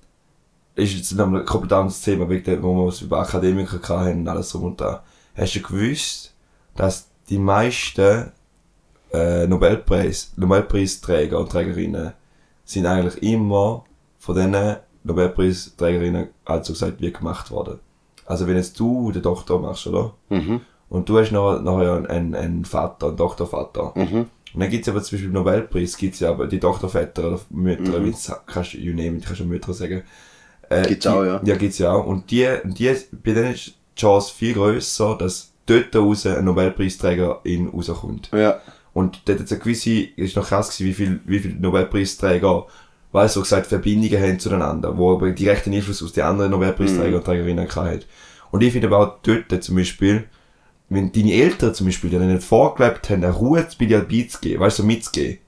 ist jetzt ein komplett anderes Thema, wegen wo wir es über Akademiker hatten und alles drum und da. Hast du gewusst, dass die meisten, äh, Nobelpreis, Nobelpreisträger und Trägerinnen sind eigentlich immer von diesen Nobelpreisträgerinnen, also gesagt, wie gemacht worden. Also wenn jetzt du den Doktor machst, oder? Mhm. Und du hast noch, nachher einen, einen Vater, einen Doktorvater. Mhm. Und dann gibt's aber zum Beispiel Nobelpreis, gibt's ja aber die Doktorväter oder Mütter, wie es kannst du, you name it, kannst du Mütter sagen. Äh, Gibt's die, auch, ja. Ja, gibt's ja auch. Und die, die, bei denen ist die Chance viel grösser, dass dort raus ein Nobelpreisträger in rauskommt. Ja. Und dort hat es eine gewisse, ist noch krass gewesen, wie viel, wie viele Nobelpreisträger, weil so gesagt, Verbindungen haben zueinander, wo aber direkten Einfluss aus den anderen Nobelpreisträger und Trägerinnen hatten. Und ich finde aber auch dort zum Beispiel, wenn deine Eltern zum Beispiel dir nicht vorgelebt haben, eine Ruhe bei dir beizugeben, weißt du, so mitzugeben,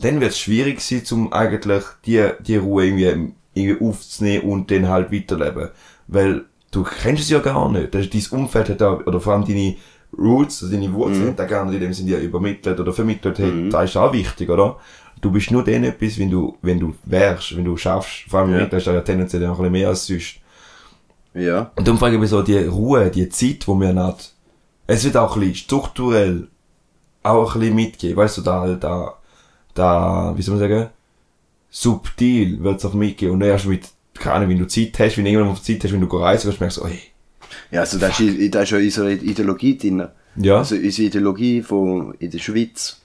dann wird es schwierig sein, um eigentlich die, die Ruhe irgendwie, irgendwie aufzunehmen und dann halt weiterleben. Weil du kennst es ja gar nicht. Das dein Umfeld hat da, oder vor allem deine Roots, also deine Wurzeln, mhm. da gar nicht in dem sind ja übermittelt oder vermittelt, hey, das ist auch wichtig, oder? Du bist nur dann etwas, wenn du, wenn du wärst, wenn du schaffst, vor allem Ja. ja. das ist ja tendenziell noch ein bisschen mehr als sonst. Ja. Und dann frage ich mich so, die Ruhe, die Zeit, wo wir nicht, es wird auch ein bisschen strukturell auch ein bisschen mitgehen, weißt du, da, da, da, wie soll man sagen, subtil wird es auch mitgehen und erst mit, keine Ahnung, wenn du Zeit hast, wenn du irgendwann Zeit hast, wenn du reisen willst, merkst du, ey, Ja, also da ist, da ist ja unsere Ideologie drin. Ja. Also unsere Ideologie von, in der Schweiz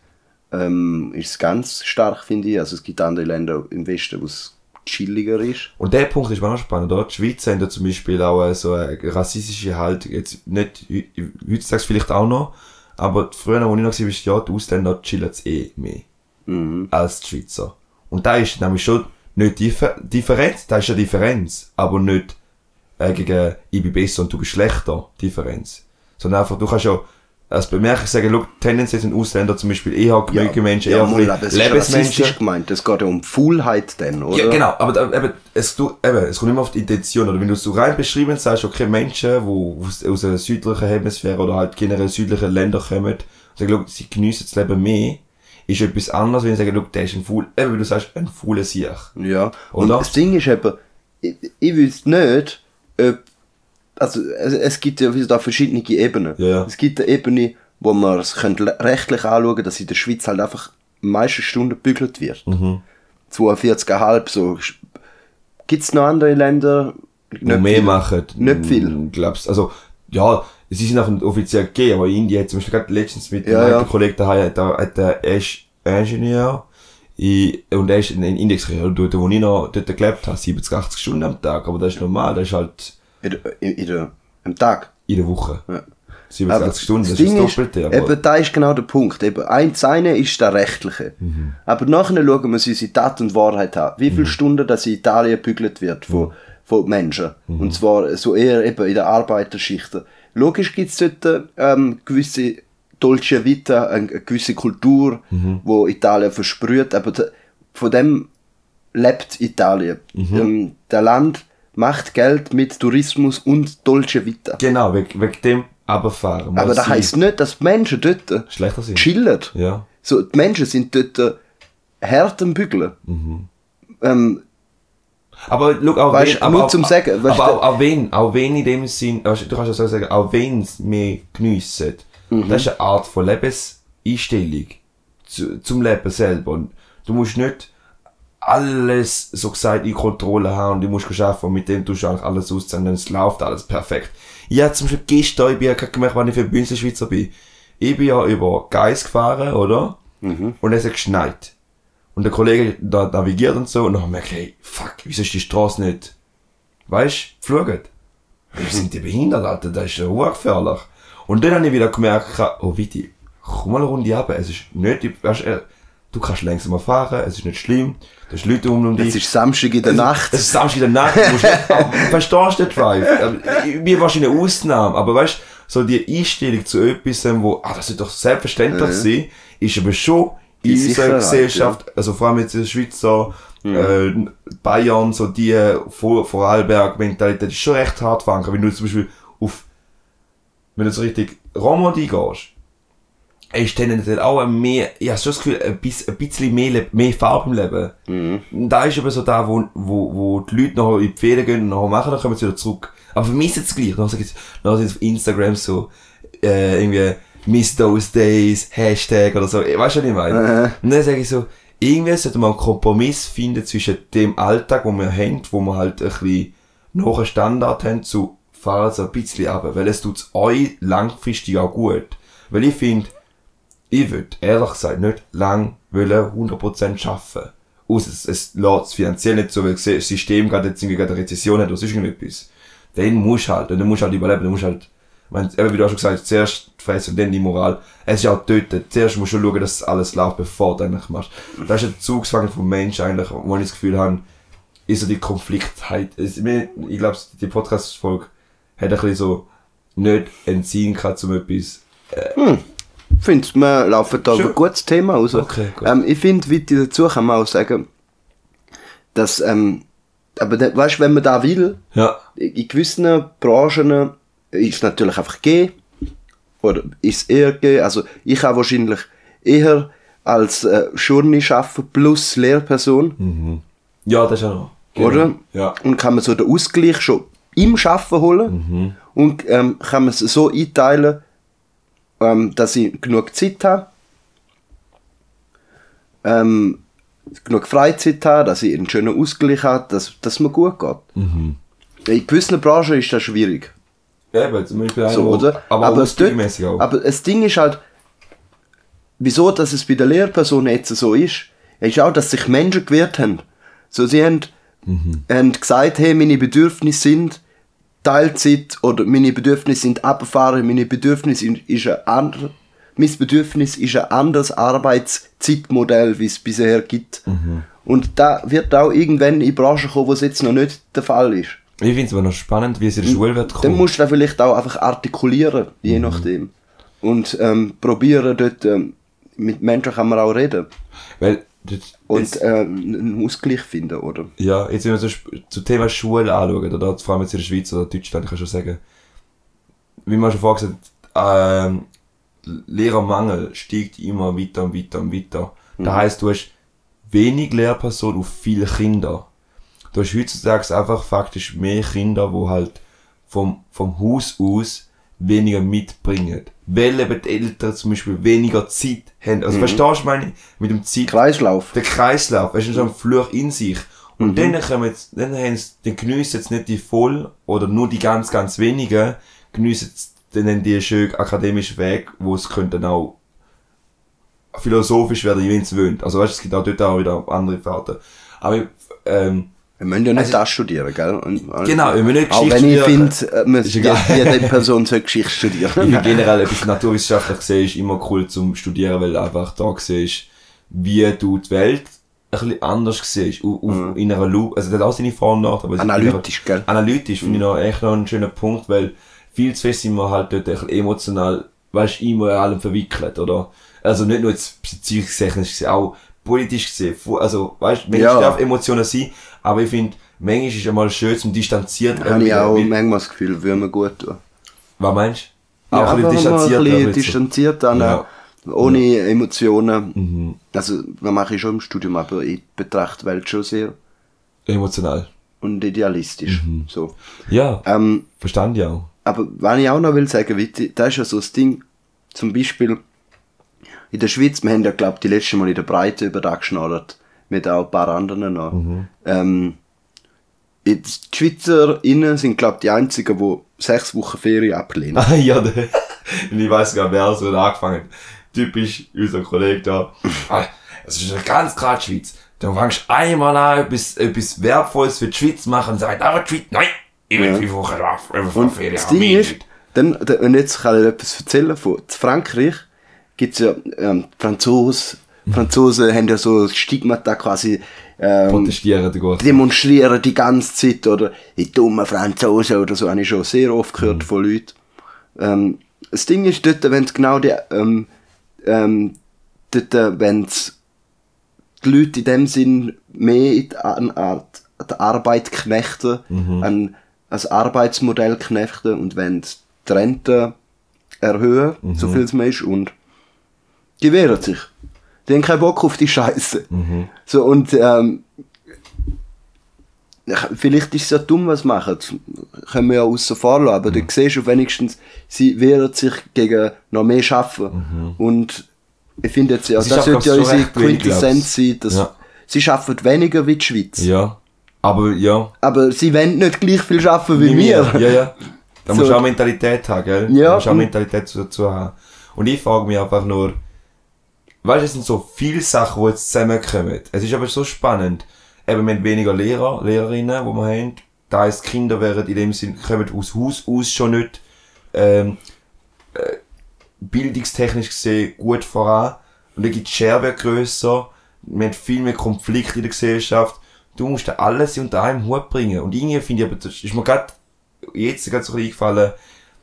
ähm, ist ganz stark, finde ich. Also es gibt andere Länder im Westen, wo es chilliger ist. Und der Punkt ist mir auch spannend, oder? Die Schweiz haben ja zum Beispiel auch äh, so eine rassistische Haltung, jetzt nicht, heutzutage vielleicht auch noch, aber früher, wo ich noch war, ja, die Ausländer chillen eh mehr. Als die Schweizer. Und da ist nämlich schon nicht Differ Differenz, da ist eine Differenz, aber nicht äh, gegen ich bin besser und du bist schlechter Differenz. Sondern einfach, du kannst ja als Bemerkung sagen, schau, tendenziell sind Ausländer zum Beispiel eher gemütliche Menschen, eher aber es bisschen ist gemeint. Es geht ja um Faulheit dann, oder? Ja, genau, aber eben, es, du, eben, es kommt immer auf die Intention, oder wenn du es so rein beschrieben sagst, okay, Menschen, die aus, einer südlichen Hemisphäre oder halt generell südlichen Ländern kommen, und sagen, schau, sie geniessen das Leben mehr, ist etwas anderes, wenn sie sagen, schau, der ist ein Fool, eben wie du sagst, ein fauler Sieg. Ja. Und Oder? das Ding ist eben, ich, ich wüsste nicht, ob, also es, es gibt ja wie da verschiedene Ebenen. Ja. Es gibt eine Ebene, wo man es könnte rechtlich anschauen dass in der Schweiz halt einfach die meisten Stunden gebügelt wird. Mhm. 42,5 so. Gibt es noch andere Länder? Nicht mehr viel. machen. Nicht viel. Mm, Glaubst also, ja, sie sind auch offiziell gegeben, aber Indien hat zum Beispiel gerade letztens mit Ja, einem ja. Kollegen daheim, da hat der er ist Ingenieur, i- und er ist in den Index dort, wo ich noch dort gelebt habe, 70, 80 Stunden am Tag, aber das ist normal, das ist halt In, der- der, am Tag. in der Woche. Ja. 70, Aber 80 Stunden, das, Ding ist das Doppelte, aber eben, da ist genau der Punkt. Eben, eins eine ist das Rechtliche. Mhm. Aber nachher schauen wir uns unsere Tat und Wahrheit an. Wie viele Stunden das in Italien gebügelt wird von, von Menschen. Mhm. Und zwar so eher eben in der Arbeiterschicht. Logisch gibt es dort ähm, gewisse Dolce Vita, eine, gewisse Kultur, Mhm. wo Italien versprüht. Aber da, von dem lebt Italien. Mhm. Ähm, der Land macht Geld mit Tourismus und Dolce Vita. genau, wegen, wegen dem runterfahren. Aber das heisst nicht, dass die Menschen dort Schlechter sind. chillen. Ja. So, die Menschen sind dort äh, hart am Bügeln. Mhm. Ähm, Aber schau, auch Weißt, wenn, aber, auch- zum Sagen, weißt aber auch, auch wenn, auch wenn in dem Sinn, weißt, du kannst ja so sagen, auch wenn es mehr geniessen, Mhm. das ist eine Art von Lebenseinstellung zu, zum Leben selber. Und du musst nicht alles, so gesagt, in Kontrolle haben und du musst schaffen und mit dem tust du eigentlich alles auszahlen, dann es läuft alles perfekt. Ja, zum Beispiel gestern, ich bin ja gemerkt, wann ich für Bünzelschweizer bin. Ich bin ja über Geis gefahren, oder? Und es hat geschneit. Und der Kollege da navigiert und so, und dann merke ich, hey, fuck, wieso ist die Straße nicht, weißt, geflogen? Wir sind die behindert, Alter, das ist ja hochgefährlich. Und dann habe ich wieder gemerkt, oh, Viti, komm mal eine Runde ab, es ist nicht, weißt, du kannst langsamer fahren, es ist nicht schlimm, da ist Leute um, dich. es ist Samstag in der Nacht. Es ist Samstag in der Nacht, du musst nicht, aber verstehst den Drive? Ähm, Mir wahrscheinlich eine Ausnahme, aber weißt so die Einstellung zu etwas, wo, ah, das wird doch selbstverständlich sein, ist aber schon in unserer Gesellschaft, also vor allem jetzt in der Schweizer, äh, Bayern, so die Vor Vorarlberg-Mentalität ist schon recht hart verankert. Wenn du zum Beispiel auf, wenn du so richtig Romandie gehst, ist tendenziell auch ein mehr, ich habe schon das Gefühl, ein bisschen, mehr, mehr Farbe im Leben. Und Da ist aber so da, wo, wo, wo die Leute noch in die Ferien gehen und nachher machen, dann kommen sie wieder zurück. Aber vermissen es gleich. Dann sind sie auf Instagram so, äh, irgendwie, miss those days, Hashtag oder so. Weißt du, was ich meine? Und dann sage ich so, irgendwie sollte man einen Kompromiss finden zwischen dem Alltag, wo wir haben, wo wir halt ein bisschen noch einen Standard haben, zu fahren so ein bisschen ab. Weil es tut euch langfristig auch gut. Weil ich finde, ich würde ehrlich gesagt nicht lang wollen 100% arbeiten. Außer es, es lässt es finanziell nicht so, weil das System gerade jetzt irgendwie gerade eine Rezession hat oder sonst irgendetwas. Dann musst du halt, dann musst du halt überleben, dann musst du halt, meine, eben wie du auch schon gesagt hast, zuerst die Fresse und dann die Moral. Es ist auch dort, zuerst musst du schauen, dass alles läuft, bevor du eigentlich machst. Das ist ein Zugsfang vom Mensch eigentlich, wo ich das Gefühl habe, ist so die Konfliktheit. Es- Ich glaube, die Podcast-Folge hat ein bisschen so nicht entziehen kann zum etwas. Ich finde, wir laufen da Schon. ein gutes Thema raus. Okay, gut. Ähm, ich finde, wie dazu kann man auch sagen, dass, ähm, aber da, weißt, wenn man da will, Ja. in gewissen Branchen ist es natürlich einfach gehen. Oder ist eher gehen. Also ich habe wahrscheinlich eher als äh, Journey arbeiten plus Lehrperson, Ja, das ist auch. Genau. oder? Ja. Und kann man so den Ausgleich schon im Schaffen holen und ähm, kann man es so einteilen, ähm, dass ich genug Zeit habe, ähm, genug Freizeit habe, dass ich einen schönen Ausgleich habe, dass, dass mir gut geht. In gewissen Branchen ist das schwierig. Ja, aber zum Beispiel So, wo- oder? Aber, aber, ausbildungsmäßig auch. aber das Ding ist halt, wieso dass es bei der Lehrperson jetzt so ist, ist auch, dass sich Menschen gewehrt haben. So, sie haben, haben gesagt, hey, meine Bedürfnisse sind Teilzeit oder meine Bedürfnisse sind abfahren, meine Bedürfnisse sind- ist ein anderes, mein Bedürfnis ist ein anderes Arbeitszeitmodell, wie es bisher gibt. Und da wird auch irgendwann in Branchen kommen, wo es jetzt noch nicht der Fall ist. ich finde es aber noch spannend, wie es in der Schule wird Dann kommen. musst du das vielleicht auch einfach artikulieren, je nachdem. Und ähm, probieren dort, ähm, mit Menschen kann man auch reden. Weil, das, Und jetzt, ähm, einen Ausgleich finden, oder? ja, jetzt wenn wir so zum Thema Schule anschauen, oder vor allem jetzt in der Schweiz oder Deutschland, ich kann schon sagen, wie man schon vorher gesagt hat, ähm, Lehrermangel steigt immer weiter und weiter und weiter. Das heisst, du hast wenig Lehrpersonen auf viele Kinder. Du hast heutzutage einfach faktisch mehr Kinder, wo halt vom, vom Haus aus weniger mitbringen. Weil eben die Eltern zum Beispiel weniger Zeit haben. Also verstehst du, meine, mit dem Zeit, Kreislauf. der Kreislauf, weißt du, so ein Fluch in sich. Und dann kommen jetzt, dann haben sie, dann geniessen jetzt nicht die voll, oder nur die ganz, ganz wenigen, geniessen dann die schönen akademischen Weg, wo es könnte dann auch philosophisch werden, wenn es wollen. Also weißt du, es gibt auch dort auch wieder andere Fahrten. Aber, ähm, Wir müssen ja nicht Also- das studieren, gell? Und, Genau, wir müssen nicht Auch Geschichte wenn ich finde, äh, man- Ist egal. jede Person soll Geschichte Ich studieren. finde generell etwas naturwissenschaftlich gesehen ist immer cool zum Studieren, weil du einfach da siehst, wie du die Welt ein bisschen anders siehst. Auf, auf, In einer Lu also das hat auch seine Vor- und Nachteile. Mhm. Analytisch, gell? Analytisch finde ich noch echt noch einen schönen Punkt, weil viel zu fest sind wir halt dort ein bisschen emotional, weißt du, immer in allem verwickelt, oder? Also nicht nur jetzt beziehungstechnisch gesehen, auch politisch gesehen. Also, weißt du, manchmal Ja. darf Emotionen sein, aber ich finde, manchmal ist es einmal schön zum Distanziert. Habe ich auch manchmal das Gefühl, würde mir gut tun. Was meinst du? Ja, Auch ein bisschen mal ein distanziert. bisschen distanziert, dann, Ja. äh, ohne Emotionen. Also, das mache ich schon im Studium, aber ich betrachte die Welt schon sehr Emotional. und idealistisch. Mhm. So. Ja, Ähm, verstand ich auch. aber was ich auch noch will sagen, Witti, da ist ja so das Ding, zum Beispiel in der Schweiz, wir haben ja, glaube ich, die letzte Mal in der Breite über das geschnallt, mit auch ein paar anderen noch. Ähm, jetzt, die SchweizerInnen sind, glaube ich, die einzigen, die sechs Wochen Ferien ablehnen. Ah, ja, ich weiß gar wer so hat angefangen. Typisch unser Kollege da. Ah, Es ist eine ganz gerade Schweiz. Du einmal an, etwas, etwas Wertvolles für die Schweiz machen und sagst, aber die Schweiz, nein, ich will Ja. fünf Wochen drauf, Wochen Und Ferien das Ding ist, nicht. dann, da- und jetzt kann ich etwas erzählen von Frankreich gibt es ja ähm, die Franzosen, Franzosen haben ja so Stigmata quasi ähm, Protestieren, der Gott. demonstrieren die ganze Zeit oder die dummen Franzosen oder so, habe ich schon sehr oft gehört von Leuten. Ähm, das Ding ist dort, wenn es genau die, ähm, ähm, dort, äh, wenn die Leute in dem Sinn mehr in die, an, an die Arbeit knechten, an das Arbeitsmodell knechten und wenn die Rente erhöhen, so viel es mehr ist und die wehren sich. Die haben keinen Bock auf die Scheiße. So, und ähm, vielleicht ist es ja dumm, was sie machen. Das können wir ja außen vor lassen. Aber du siehst du wenigstens, sie wehren sich gegen noch mehr Schaffen. Und ich finde jetzt, ja, Sie das sollte ja schon unsere Quintessenz sein, dass Ja. sie schaffen weniger wie die Schweiz. Ja. Aber ja. Aber sie wollen nicht gleich viel schaffen wie, wir. Ja, ja. Da So. musst du auch Mentalität haben, gell? Ja. Da musst du auch Mentalität dazu haben. Und ich frage mich einfach nur, weißt du, es sind so viele Sachen, die jetzt zusammenkommen. Es ist aber so spannend. Eben, wir haben weniger Lehrer, Lehrerinnen, die wir haben. Da heisst, Kinder werden in dem Sinn, kommen aus Haus aus schon nicht, ähm, äh, bildungstechnisch gesehen gut voran. Und dann gibt die Schere wird grösser. Wir haben viel mehr Konflikte in der Gesellschaft. Du musst alles unter einem Hut bringen. Und irgendwie finde ich, aber das ist mir gerade jetzt gerade so ein eingefallen,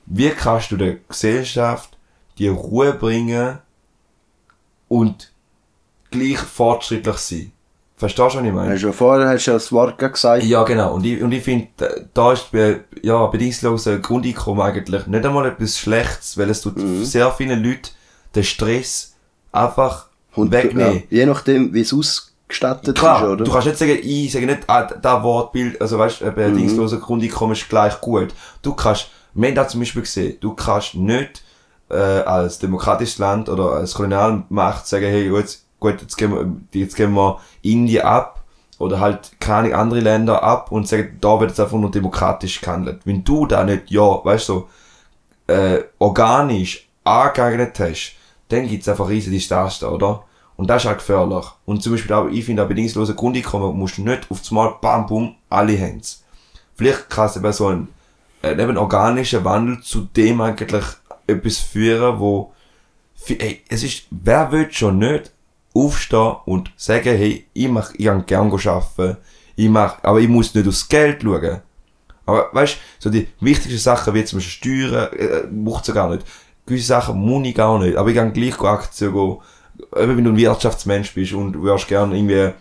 wie kannst du der Gesellschaft die Ruhe bringen und gleich fortschrittlich sein? Verstehst du, was ich meine? Ja vorher hast du ja das Wort gesagt. Ja, genau. Und ich, und ich finde, da- da ist bei, ja, bedingungslose Grundeinkommen eigentlich nicht einmal etwas Schlechtes, weil es tut sehr vielen Leuten den Stress einfach Und, wegnehmen. ja, je nachdem, wie es aus, gestattet Klar, ist, oder? du kannst nicht sagen, ich sage nicht, ah, da Wortbild, also weißt du, ein Mhm. dingsloser Grundeinkommen ist gleich gut. Du kannst, wir haben da zum Beispiel gesehen, du kannst nicht äh, als demokratisches Land oder als Kolonialmacht sagen, hey, gut, gut jetzt, geben wir, jetzt geben wir Indien ab oder halt keine andere Länder ab und sagen, da wird jetzt einfach nur demokratisch gehandelt. Wenn du da nicht, ja, weißt du, so, äh, organisch angeeignet hast, dann gibt's einfach riesige Desaster, oder? Und das ist halt gefährlich. Und zum Beispiel auch, ich finde, ein bedingungslose Grundeinkommen musst du nicht auf einmal, bam, bum, alle haben's. Vielleicht kann es eben so ein, äh, eben organischer Wandel zu dem eigentlich etwas führen, wo, ey, es ist, wer will schon nicht aufstehen und sagen, hey, ich mach, ich kann gern arbeiten, ich mach, aber ich muss nicht aufs Geld schauen. Aber weißt so die wichtigsten Sachen wie zum Beispiel Steuern, äh, braucht es gar nicht. Gewisse Sachen muss ich gar nicht. Aber ich kann gleich Aktien gehen. Eben wenn du ein Wirtschaftsmensch bist und du würdest gerne irgendwie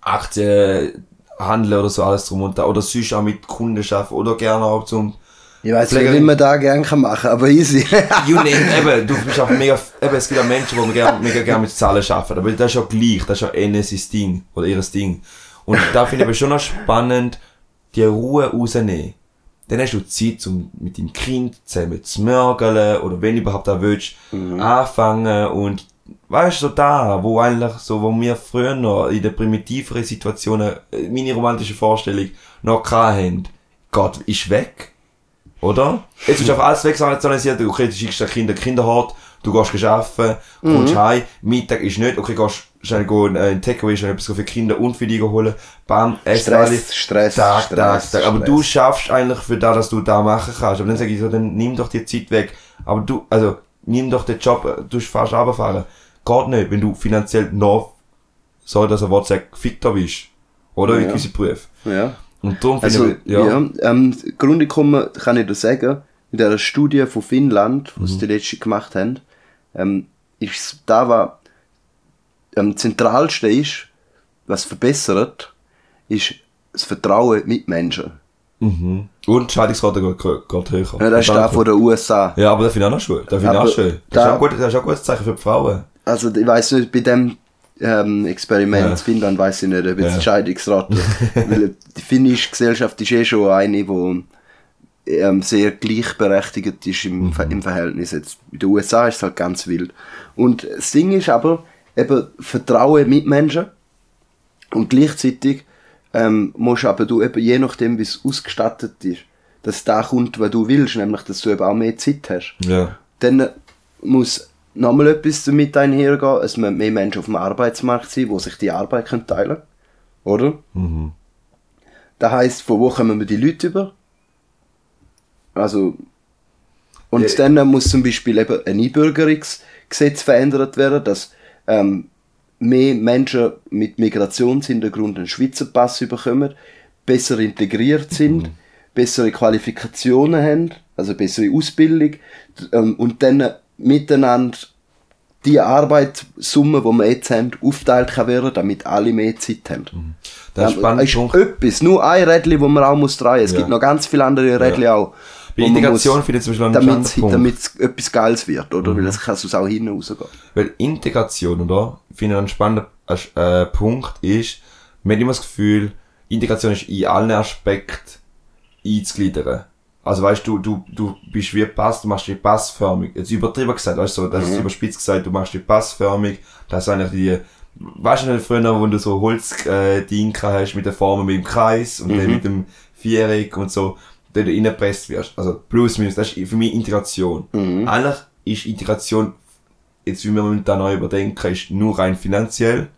Aktien handeln oder so alles drum und da. Oder sonst auch mit Kunden arbeiten. Oder gerne auch zum Ich weiß nicht, wie man da gerne kann machen, aber easy. You name, eben, du bist auch mega, eben, es gibt auch Menschen, die gern, mega gerne mit Zahlen arbeiten, aber das ist ja gleich, das ist ja eher sein Ding, oder ihres Ding. Und da finde ich aber schon noch spannend, die Ruhe rausnehmen. Dann hast du Zeit, um mit deinem Kind zusammen zu mörgeln, oder wenn du überhaupt auch willst, anfangen und, weißt du, so da, wo eigentlich, so, wo wir früher noch in den primitiveren Situationen, äh, meine romantische Vorstellung, noch hatten, Gott ist weg. Oder? Jetzt ist einfach alles wegsozialisiert, okay, du schickst dein Kind in Kinderhort, du gehst arbeiten, kommst heim, Mittag ist nicht, okay, gehst schnell gehen, äh, in Takeaway, schnell etwas für Kinder und für dich holen, bam, essen alle. Stress, Stress, Tag, Stress, Tag, Tag. Aber Stress. du schaffst eigentlich für das, dass du da machen kannst. Aber dann sage ich so, dann nimm doch die Zeit weg. Aber du, also, nimm doch den Job, äh, du fast runterfahren. Geht nicht, wenn du finanziell noch, so dass ein Wort sagt, fitter bist. Oder? Ja. Wie gewisse Berufe. ja. Und darum Also, ich, ja, ja. ähm, Grundeinkommen kann ich dir sagen, in der Studie von Finnland, die Mhm. sie die letzte gemacht haben, ähm, ist, da war, am zentralste ist, was verbessert, ist das Vertrauen mit Menschen. Mhm. Und die Scheidungsrate geht, geht, höher. Ja, das ist da von den USA. Ja, aber das finde ich auch noch schön. Das finde ich Aber auch schön. Das, da- ist auch gut, das ist auch ein gutes Zeichen für die Frauen. Also, ich weiß nicht, bei dem ähm, Experiment Ja. in Finnland weiß ich nicht, ob jetzt Ja. Scheidungsrate, weil die finnische Gesellschaft ist eh schon eine, die ähm, sehr gleichberechtigt ist im, Ver- im Verhältnis. Jetzt, in den USA ist es halt ganz wild. Und das Ding ist aber, eben Vertrauen mit Menschen und gleichzeitig ähm, musst aber du eben, je nachdem, wie es ausgestattet ist, dass da kommt, was du willst, nämlich, dass du eben auch mehr Zeit hast Ja. dann muss nochmal etwas damit einhergehen. Es müssen mehr Menschen auf dem Arbeitsmarkt sein, die sich die Arbeit können teilen können. Oder? Mhm. Das heisst, von wo kommen wir die Leute über? Also, und Ja. dann muss zum Beispiel eben ein Einbürgerungsgesetz verändert werden, dass ähm, mehr Menschen mit Migrationshintergrund einen Schweizer Pass bekommen, besser integriert sind, bessere Qualifikationen haben, also bessere Ausbildung ähm, und dann miteinander die Arbeitssumme, die wir jetzt haben, aufteilt kann werden, damit alle mehr Zeit haben. Das ist Ja, ist Punkt. etwas, nur ein Rädchen, wo man auch muss drehen. Es Ja. gibt noch ganz viele andere Rädchen auch. Bei Integration finde ich zum Beispiel damit Punkt. damit es etwas Geiles wird, oder? Mhm. Weil es kann sonst auch hinten rausgehen. Weil Integration, oder? Finde ich ein spannender äh, Punkt ist, man hat immer das Gefühl, Integration ist in allen Aspekten einzugliedern. Also weißt du, du, du bist wie Pass, du machst dich passförmig. Jetzt übertrieben gesagt, weißt du, so, das ist überspitzt gesagt, du machst dich passförmig. Das ist eigentlich die, weißt du nicht früher, wo du so Holz, äh, hast mit der Form mit dem Kreis und dann mit dem Viereck und so, der du reingepresst wirst. Also plus minus, das ist für mich Integration. Eigentlich ist Integration jetzt wie wir momentan neu überdenken, ist nur rein finanziell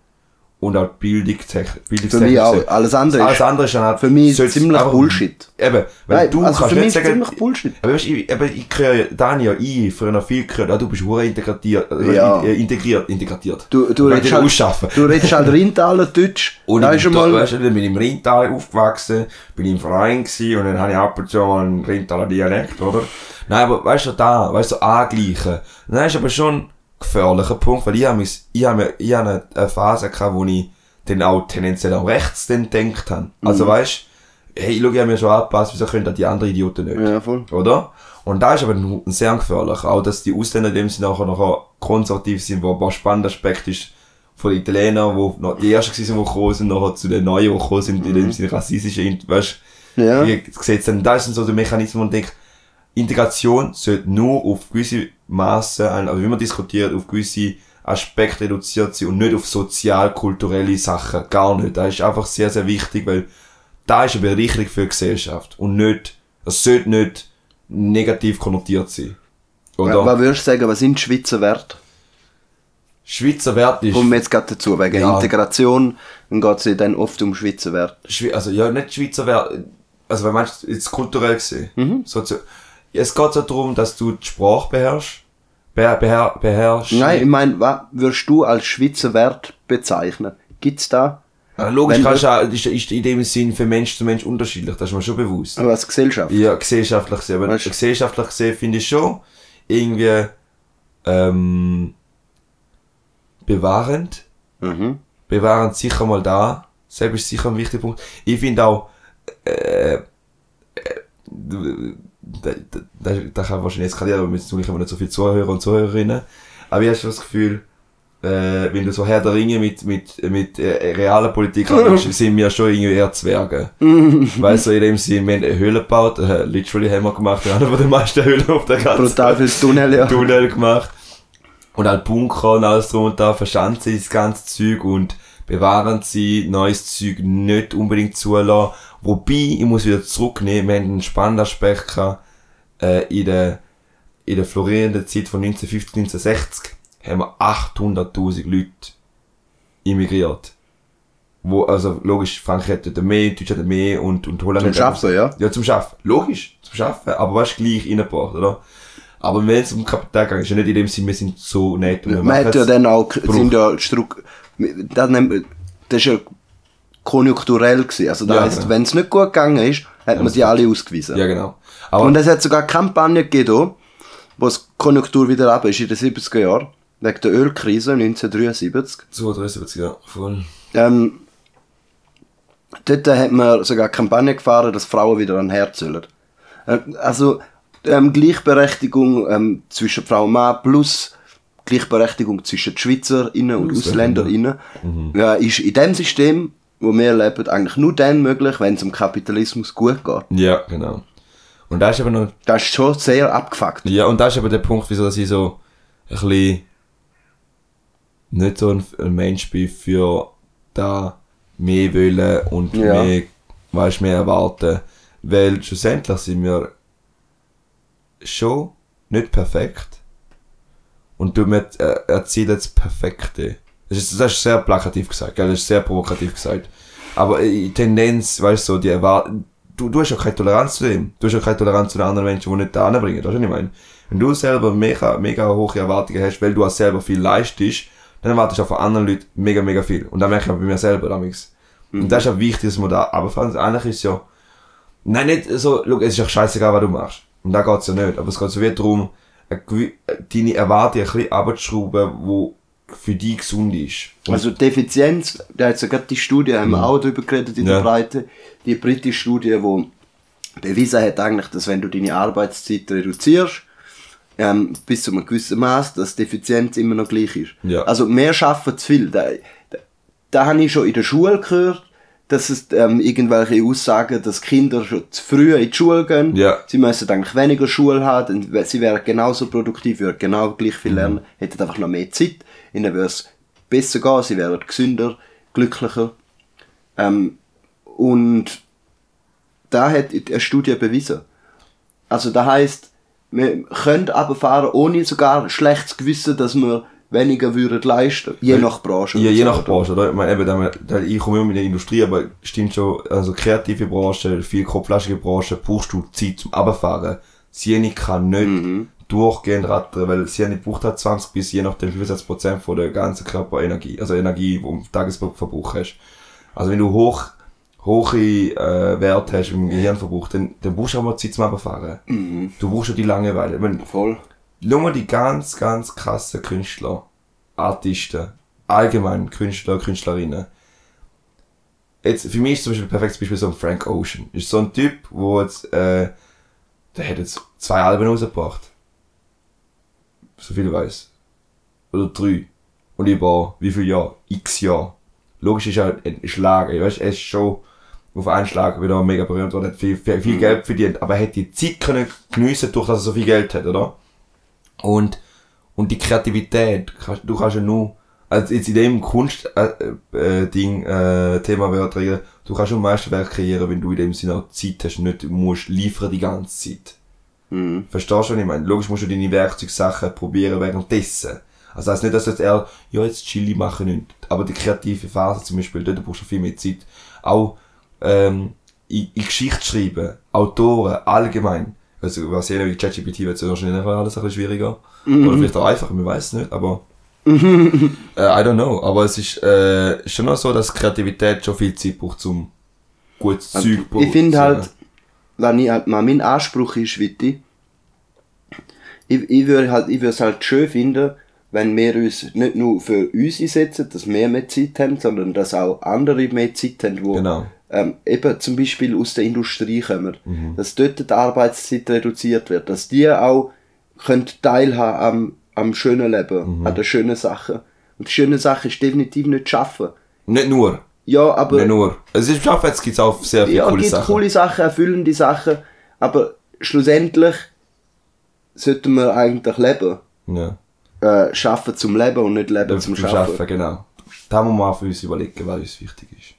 und auch Bildung, tech, Für mich auch. Alles andere Alles ist andere ist dann halt, für mich ziemlich einfach- Bullshit. Eben, weil Nein, du also kannst für mich sagen, ziemlich Bullshit. aber weißt, ich, aber ich höre, Daniel, ich, früher noch viel gehört, ah, du bist hure integriert, äh, Ja. äh, integriert, integriert. Du, du, redest halt, ausschaffen. du redest halt Rindtaler Deutsch. Und da ich, ist mal, weißt dann bin ich im Rheintal aufgewachsen, bin im Verein gewesen und dann habe ich ab und zu mal einen Rheintaler Dialekt, oder? Nein, aber weißt du, da, weißt du, angleichen. Nein, ist aber schon ein gefährlicher Punkt, weil ich habe ich habe, ich habe eine Phase gehabt, wo ich dann auch tendenziell auch rechts dann gedacht habe. Also weißt du, hey, schau, ich habe mir schon angepasst, wieso können das die anderen Idioten nicht? ja, voll. Oder? Und da ist aber ein, ein sehr gefährlich. Auch, dass die Ausländer in dem Sinne nachher, nachher konservativ sind, wo ein spannender Aspekt ist, von den Italienern, wo noch die ersten waren, die gekommen sind, nachher zu den Neuen, die gekommen sind, in dem Sinne rassistische, In- weißt Ja. wie sieht's denn, das sind so die Mechanismen, wo ich denke, Integration sollte nur auf gewisse Maße, also wie man diskutiert, auf gewisse Aspekte reduziert sein und nicht auf sozial-kulturelle Sachen. Gar nicht. Das ist einfach sehr, sehr wichtig, weil da ist eine Bereicherung für die Gesellschaft und nicht, das sollte nicht negativ konnotiert sein. Oder? Was würdest du sagen, was sind Schweizer Werte? Schweizer Wert ist, Kommen wir jetzt gerade dazu, wegen Ja. Integration, dann geht es dann oft um Schweizer. Schwe- also ja, nicht Schweizer Wert, also wenn du jetzt kulturell gesehen, Mhm. Sozio es geht so darum, dass du die Sprache beherrschst, beher beher beherrschst. Nein, ich meine, was würdest du als Schweizer Wert bezeichnen? Gibt's da? Ja, Logisch Wenn kannst du auch, ist, ist in dem Sinn für Mensch zu Mensch unterschiedlich, das ist mir schon bewusst. Aber als Gesellschaft? Ja, gesellschaftlich gesehen, aber Weißt du- gesellschaftlich gesehen finde ich schon irgendwie ähm, bewahrend. Mhm. Bewahrend sicher mal da. Selbst ist sicher ein wichtiger Punkt. Ich finde auch, äh, äh, da, da, da, kann wahrscheinlich eskalieren, aber jetzt tue ich immer nicht so viele Zuhörer und Zuhörerinnen. Aber ich habe schon das Gefühl, äh, wenn du so Herr der Ringe mit, mit, mit äh, realer Politik anschaust, sind wir schon irgendwie eher Zwerge. weißt du, in dem Sinn, wir haben eine Höhle gebaut, äh, literally haben wir gemacht, wir haben einer der meisten Höhlen auf der ganzen Brutal viel Tunnel, ja. Tunnel gemacht. Und halt Bunker und alles drum und da, verschanzen sie das ganze Zeug und bewahren sie neues Zeug nicht unbedingt zulassen. Wobei, ich muss wieder zurücknehmen, wir haben einen spannenden Aspekt gehabt, äh, in der, in der florierenden Zeit von 1950, 1960 haben wir 800.000 Leute immigriert. Wo, also, logisch, Frankreich hat mehr, Deutschland hat mehr und, und Holland Zum Schaffen, ja. ja, zum Schaffen. Logisch, zum Schaffen, aber was gleich reingebracht, oder? Aber wenn es um Kapital geht, ist ja nicht in dem Sinn, wir sind so nett und wir Man hat ja dann auch, sind ja Struck, das, nennt, das ist ja konjunkturell gewesen. Also das Ja, heisst, genau. wenn es nicht gut gegangen ist, hat man sie alle ausgewiesen. Ja, genau. Aber, Und es hat sogar Kampagnen gegeben, wo die Konjunktur wieder ab ist in den 70er Jahren, wegen der Ölkrise 1973. 273, ja, voll. Ähm, dort hat man sogar Kampagne gefahren, dass Frauen wieder an Herd sollen. Ähm, also ähm, Gleichberechtigung ähm, zwischen Frau und Mann plus Gleichberechtigung zwischen SchweizerInnen und AusländerInnen ja, ist in dem System, wo wir leben, eigentlich nur dann möglich, wenn es dem Kapitalismus gut geht. Ja, genau. Und da ist aber noch, Das ist schon sehr abgefuckt. ja, und da ist aber der Punkt, wieso dass ich so ein bisschen nicht so ein, ein Mensch bin für da mehr wollen und Ja. mehr, weißt, mehr erwarten. Weil schlussendlich sind wir schon nicht perfekt. Und du äh, erzielen das Perfekte. Das ist, das ist sehr plakativ gesagt, gell? das ist sehr provokativ gesagt. Aber äh, die Tendenz, weißt du, die erwarten, du, du hast ja keine Toleranz zu dem. Du hast ja keine Toleranz zu den anderen Menschen, die nicht da anbringen. Weißt du, was ich meine? Wenn du selber mega, mega hohe Erwartungen hast, weil du auch selber viel leistest, dann erwartest du auch von anderen Leuten mega, mega viel. Und dann merke ich auch bei mir selber damals. Und das ist auch wichtig, dass man da, allem, eigentlich ist ja, nein, nicht so, look, es ist ja scheißegal, was du machst. Und da geht's ja nicht. Aber es geht so wie darum, eine gewi- deine Erwartungen ein bisschen abzuschrauben, wo für dich gesund ist. Und Also die Effizienz, da hat sogar die Studie, haben wir auch drüber geredet in Mhm. Ja. der Breite, die britische Studie, wo bewiesen hat eigentlich, dass wenn du deine Arbeitszeit reduzierst, ähm, bis zu einem gewissen Maß, dass die Effizienz immer noch gleich ist. Ja. Also mehr schaffen zu viel. Da, da, da habe ich schon in der Schule gehört, dass es ähm, irgendwelche Aussagen, dass Kinder schon zu früh in die Schule gehen. Ja. Sie müssen eigentlich weniger Schule haben, sie wären genauso produktiv, würden genau gleich Mhm. viel lernen, hätten einfach noch mehr Zeit. Ihnen würde es besser gehen, sie wären gesünder, glücklicher. Ähm, und da hat eine Studie bewiesen. Also das heißt, wir können runterfahren, ohne sogar schlechtes Gewissen, dass wir weniger würden leisten, je nach Branche. Ja, je so, nach? Branche, oder? Ich meine, eben, ich komme immer mit der Industrie, aber stimmt schon, also kreative Branche, viel kopflastige Branche, brauchst du Zeit zum Abfahren. Sie kann nicht Mhm. Durchgehend rattern, weil sie nicht braucht halt 20 bis je nachdem 65% von der ganzen Körperenergie, also Energie, die du im Tagesverbrauch hast. Also wenn du hoch, hohe äh, Werte hast im Gehirnverbrauch, dann, dann brauchst du auch mal Zeit zum Abfahren. Mhm. Du brauchst ja die Langeweile. Wenn, Voll. Schau mal die ganz, ganz krassen Künstler, Artisten, allgemein Künstler, Künstlerinnen. Jetzt, für mich ist zum Beispiel ein perfektes Beispiel so ein Frank Ocean. Ist so ein Typ, wo jetzt, äh, der hat jetzt zwei Alben rausgebracht. So viel ich weiß. Oder drei. Und über wie viele Jahre? X Jahre. Logisch ist er ein Schlag, weißt du, er ist schon auf einen Schlag wieder mega berühmt worden, hat viel, viel, viel Geld verdient, aber er hätte die Zeit können geniessen, durch dass er so viel Geld hat, oder? Und, und die Kreativität, du kannst ja nur, also jetzt in dem Kunst-Ding, äh, Ding, äh, Thema Wörter, du kannst nur Meisterwerk kreieren, wenn du in dem Sinne auch Zeit hast, und nicht musst liefern die ganze Zeit. Mhm. Verstehst du, was ich meine? Logisch musst du deine Werkzeugsachen probieren währenddessen. Also das heißt nicht, dass du jetzt eher, ja, jetzt Chili machen nicht. Aber die kreative Phase zum Beispiel, dort brauchst du viel mehr Zeit. Auch, ähm, in, in Geschichte schreiben, Autoren, allgemein. Also, was jeder wie ChatGPT wird es wahrscheinlich alles ein bisschen schwieriger. Oder vielleicht auch einfacher, man weiß es nicht, aber, äh, I don't know. Aber es ist, äh, schon noch so, dass Kreativität schon viel Zeit braucht, um gutes Zeug ich finde halt, wenn ich halt mal mein Anspruch ist, Witti, ich, ich würde halt, ich würde es halt schön finden, wenn wir uns nicht nur für uns einsetzen, dass wir mehr Zeit haben, sondern dass auch andere mehr Zeit haben, wo Genau. ähm, eben zum Beispiel aus der Industrie kommen, Mhm. dass dort die Arbeitszeit reduziert wird, dass die auch können teilhaben am, am schönen Leben, Mhm. an den schönen Sachen. Und die schöne Sache ist definitiv nicht schaffen. Nicht nur. Ja, aber Nicht nur. Es ist schafft, jetzt gibt es auch sehr viele ja, coole gibt Sachen. coole Sachen, erfüllende Sachen, aber schlussendlich sollten wir eigentlich leben. Ja. Äh, schaffen zum Leben und nicht leben Zum zum Schaffen. Schaffen. genau. Da muss man auch für uns überlegen, was uns wichtig ist.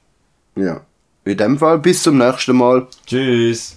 Ja. In dem Fall bis zum nächsten Mal. Tschüss.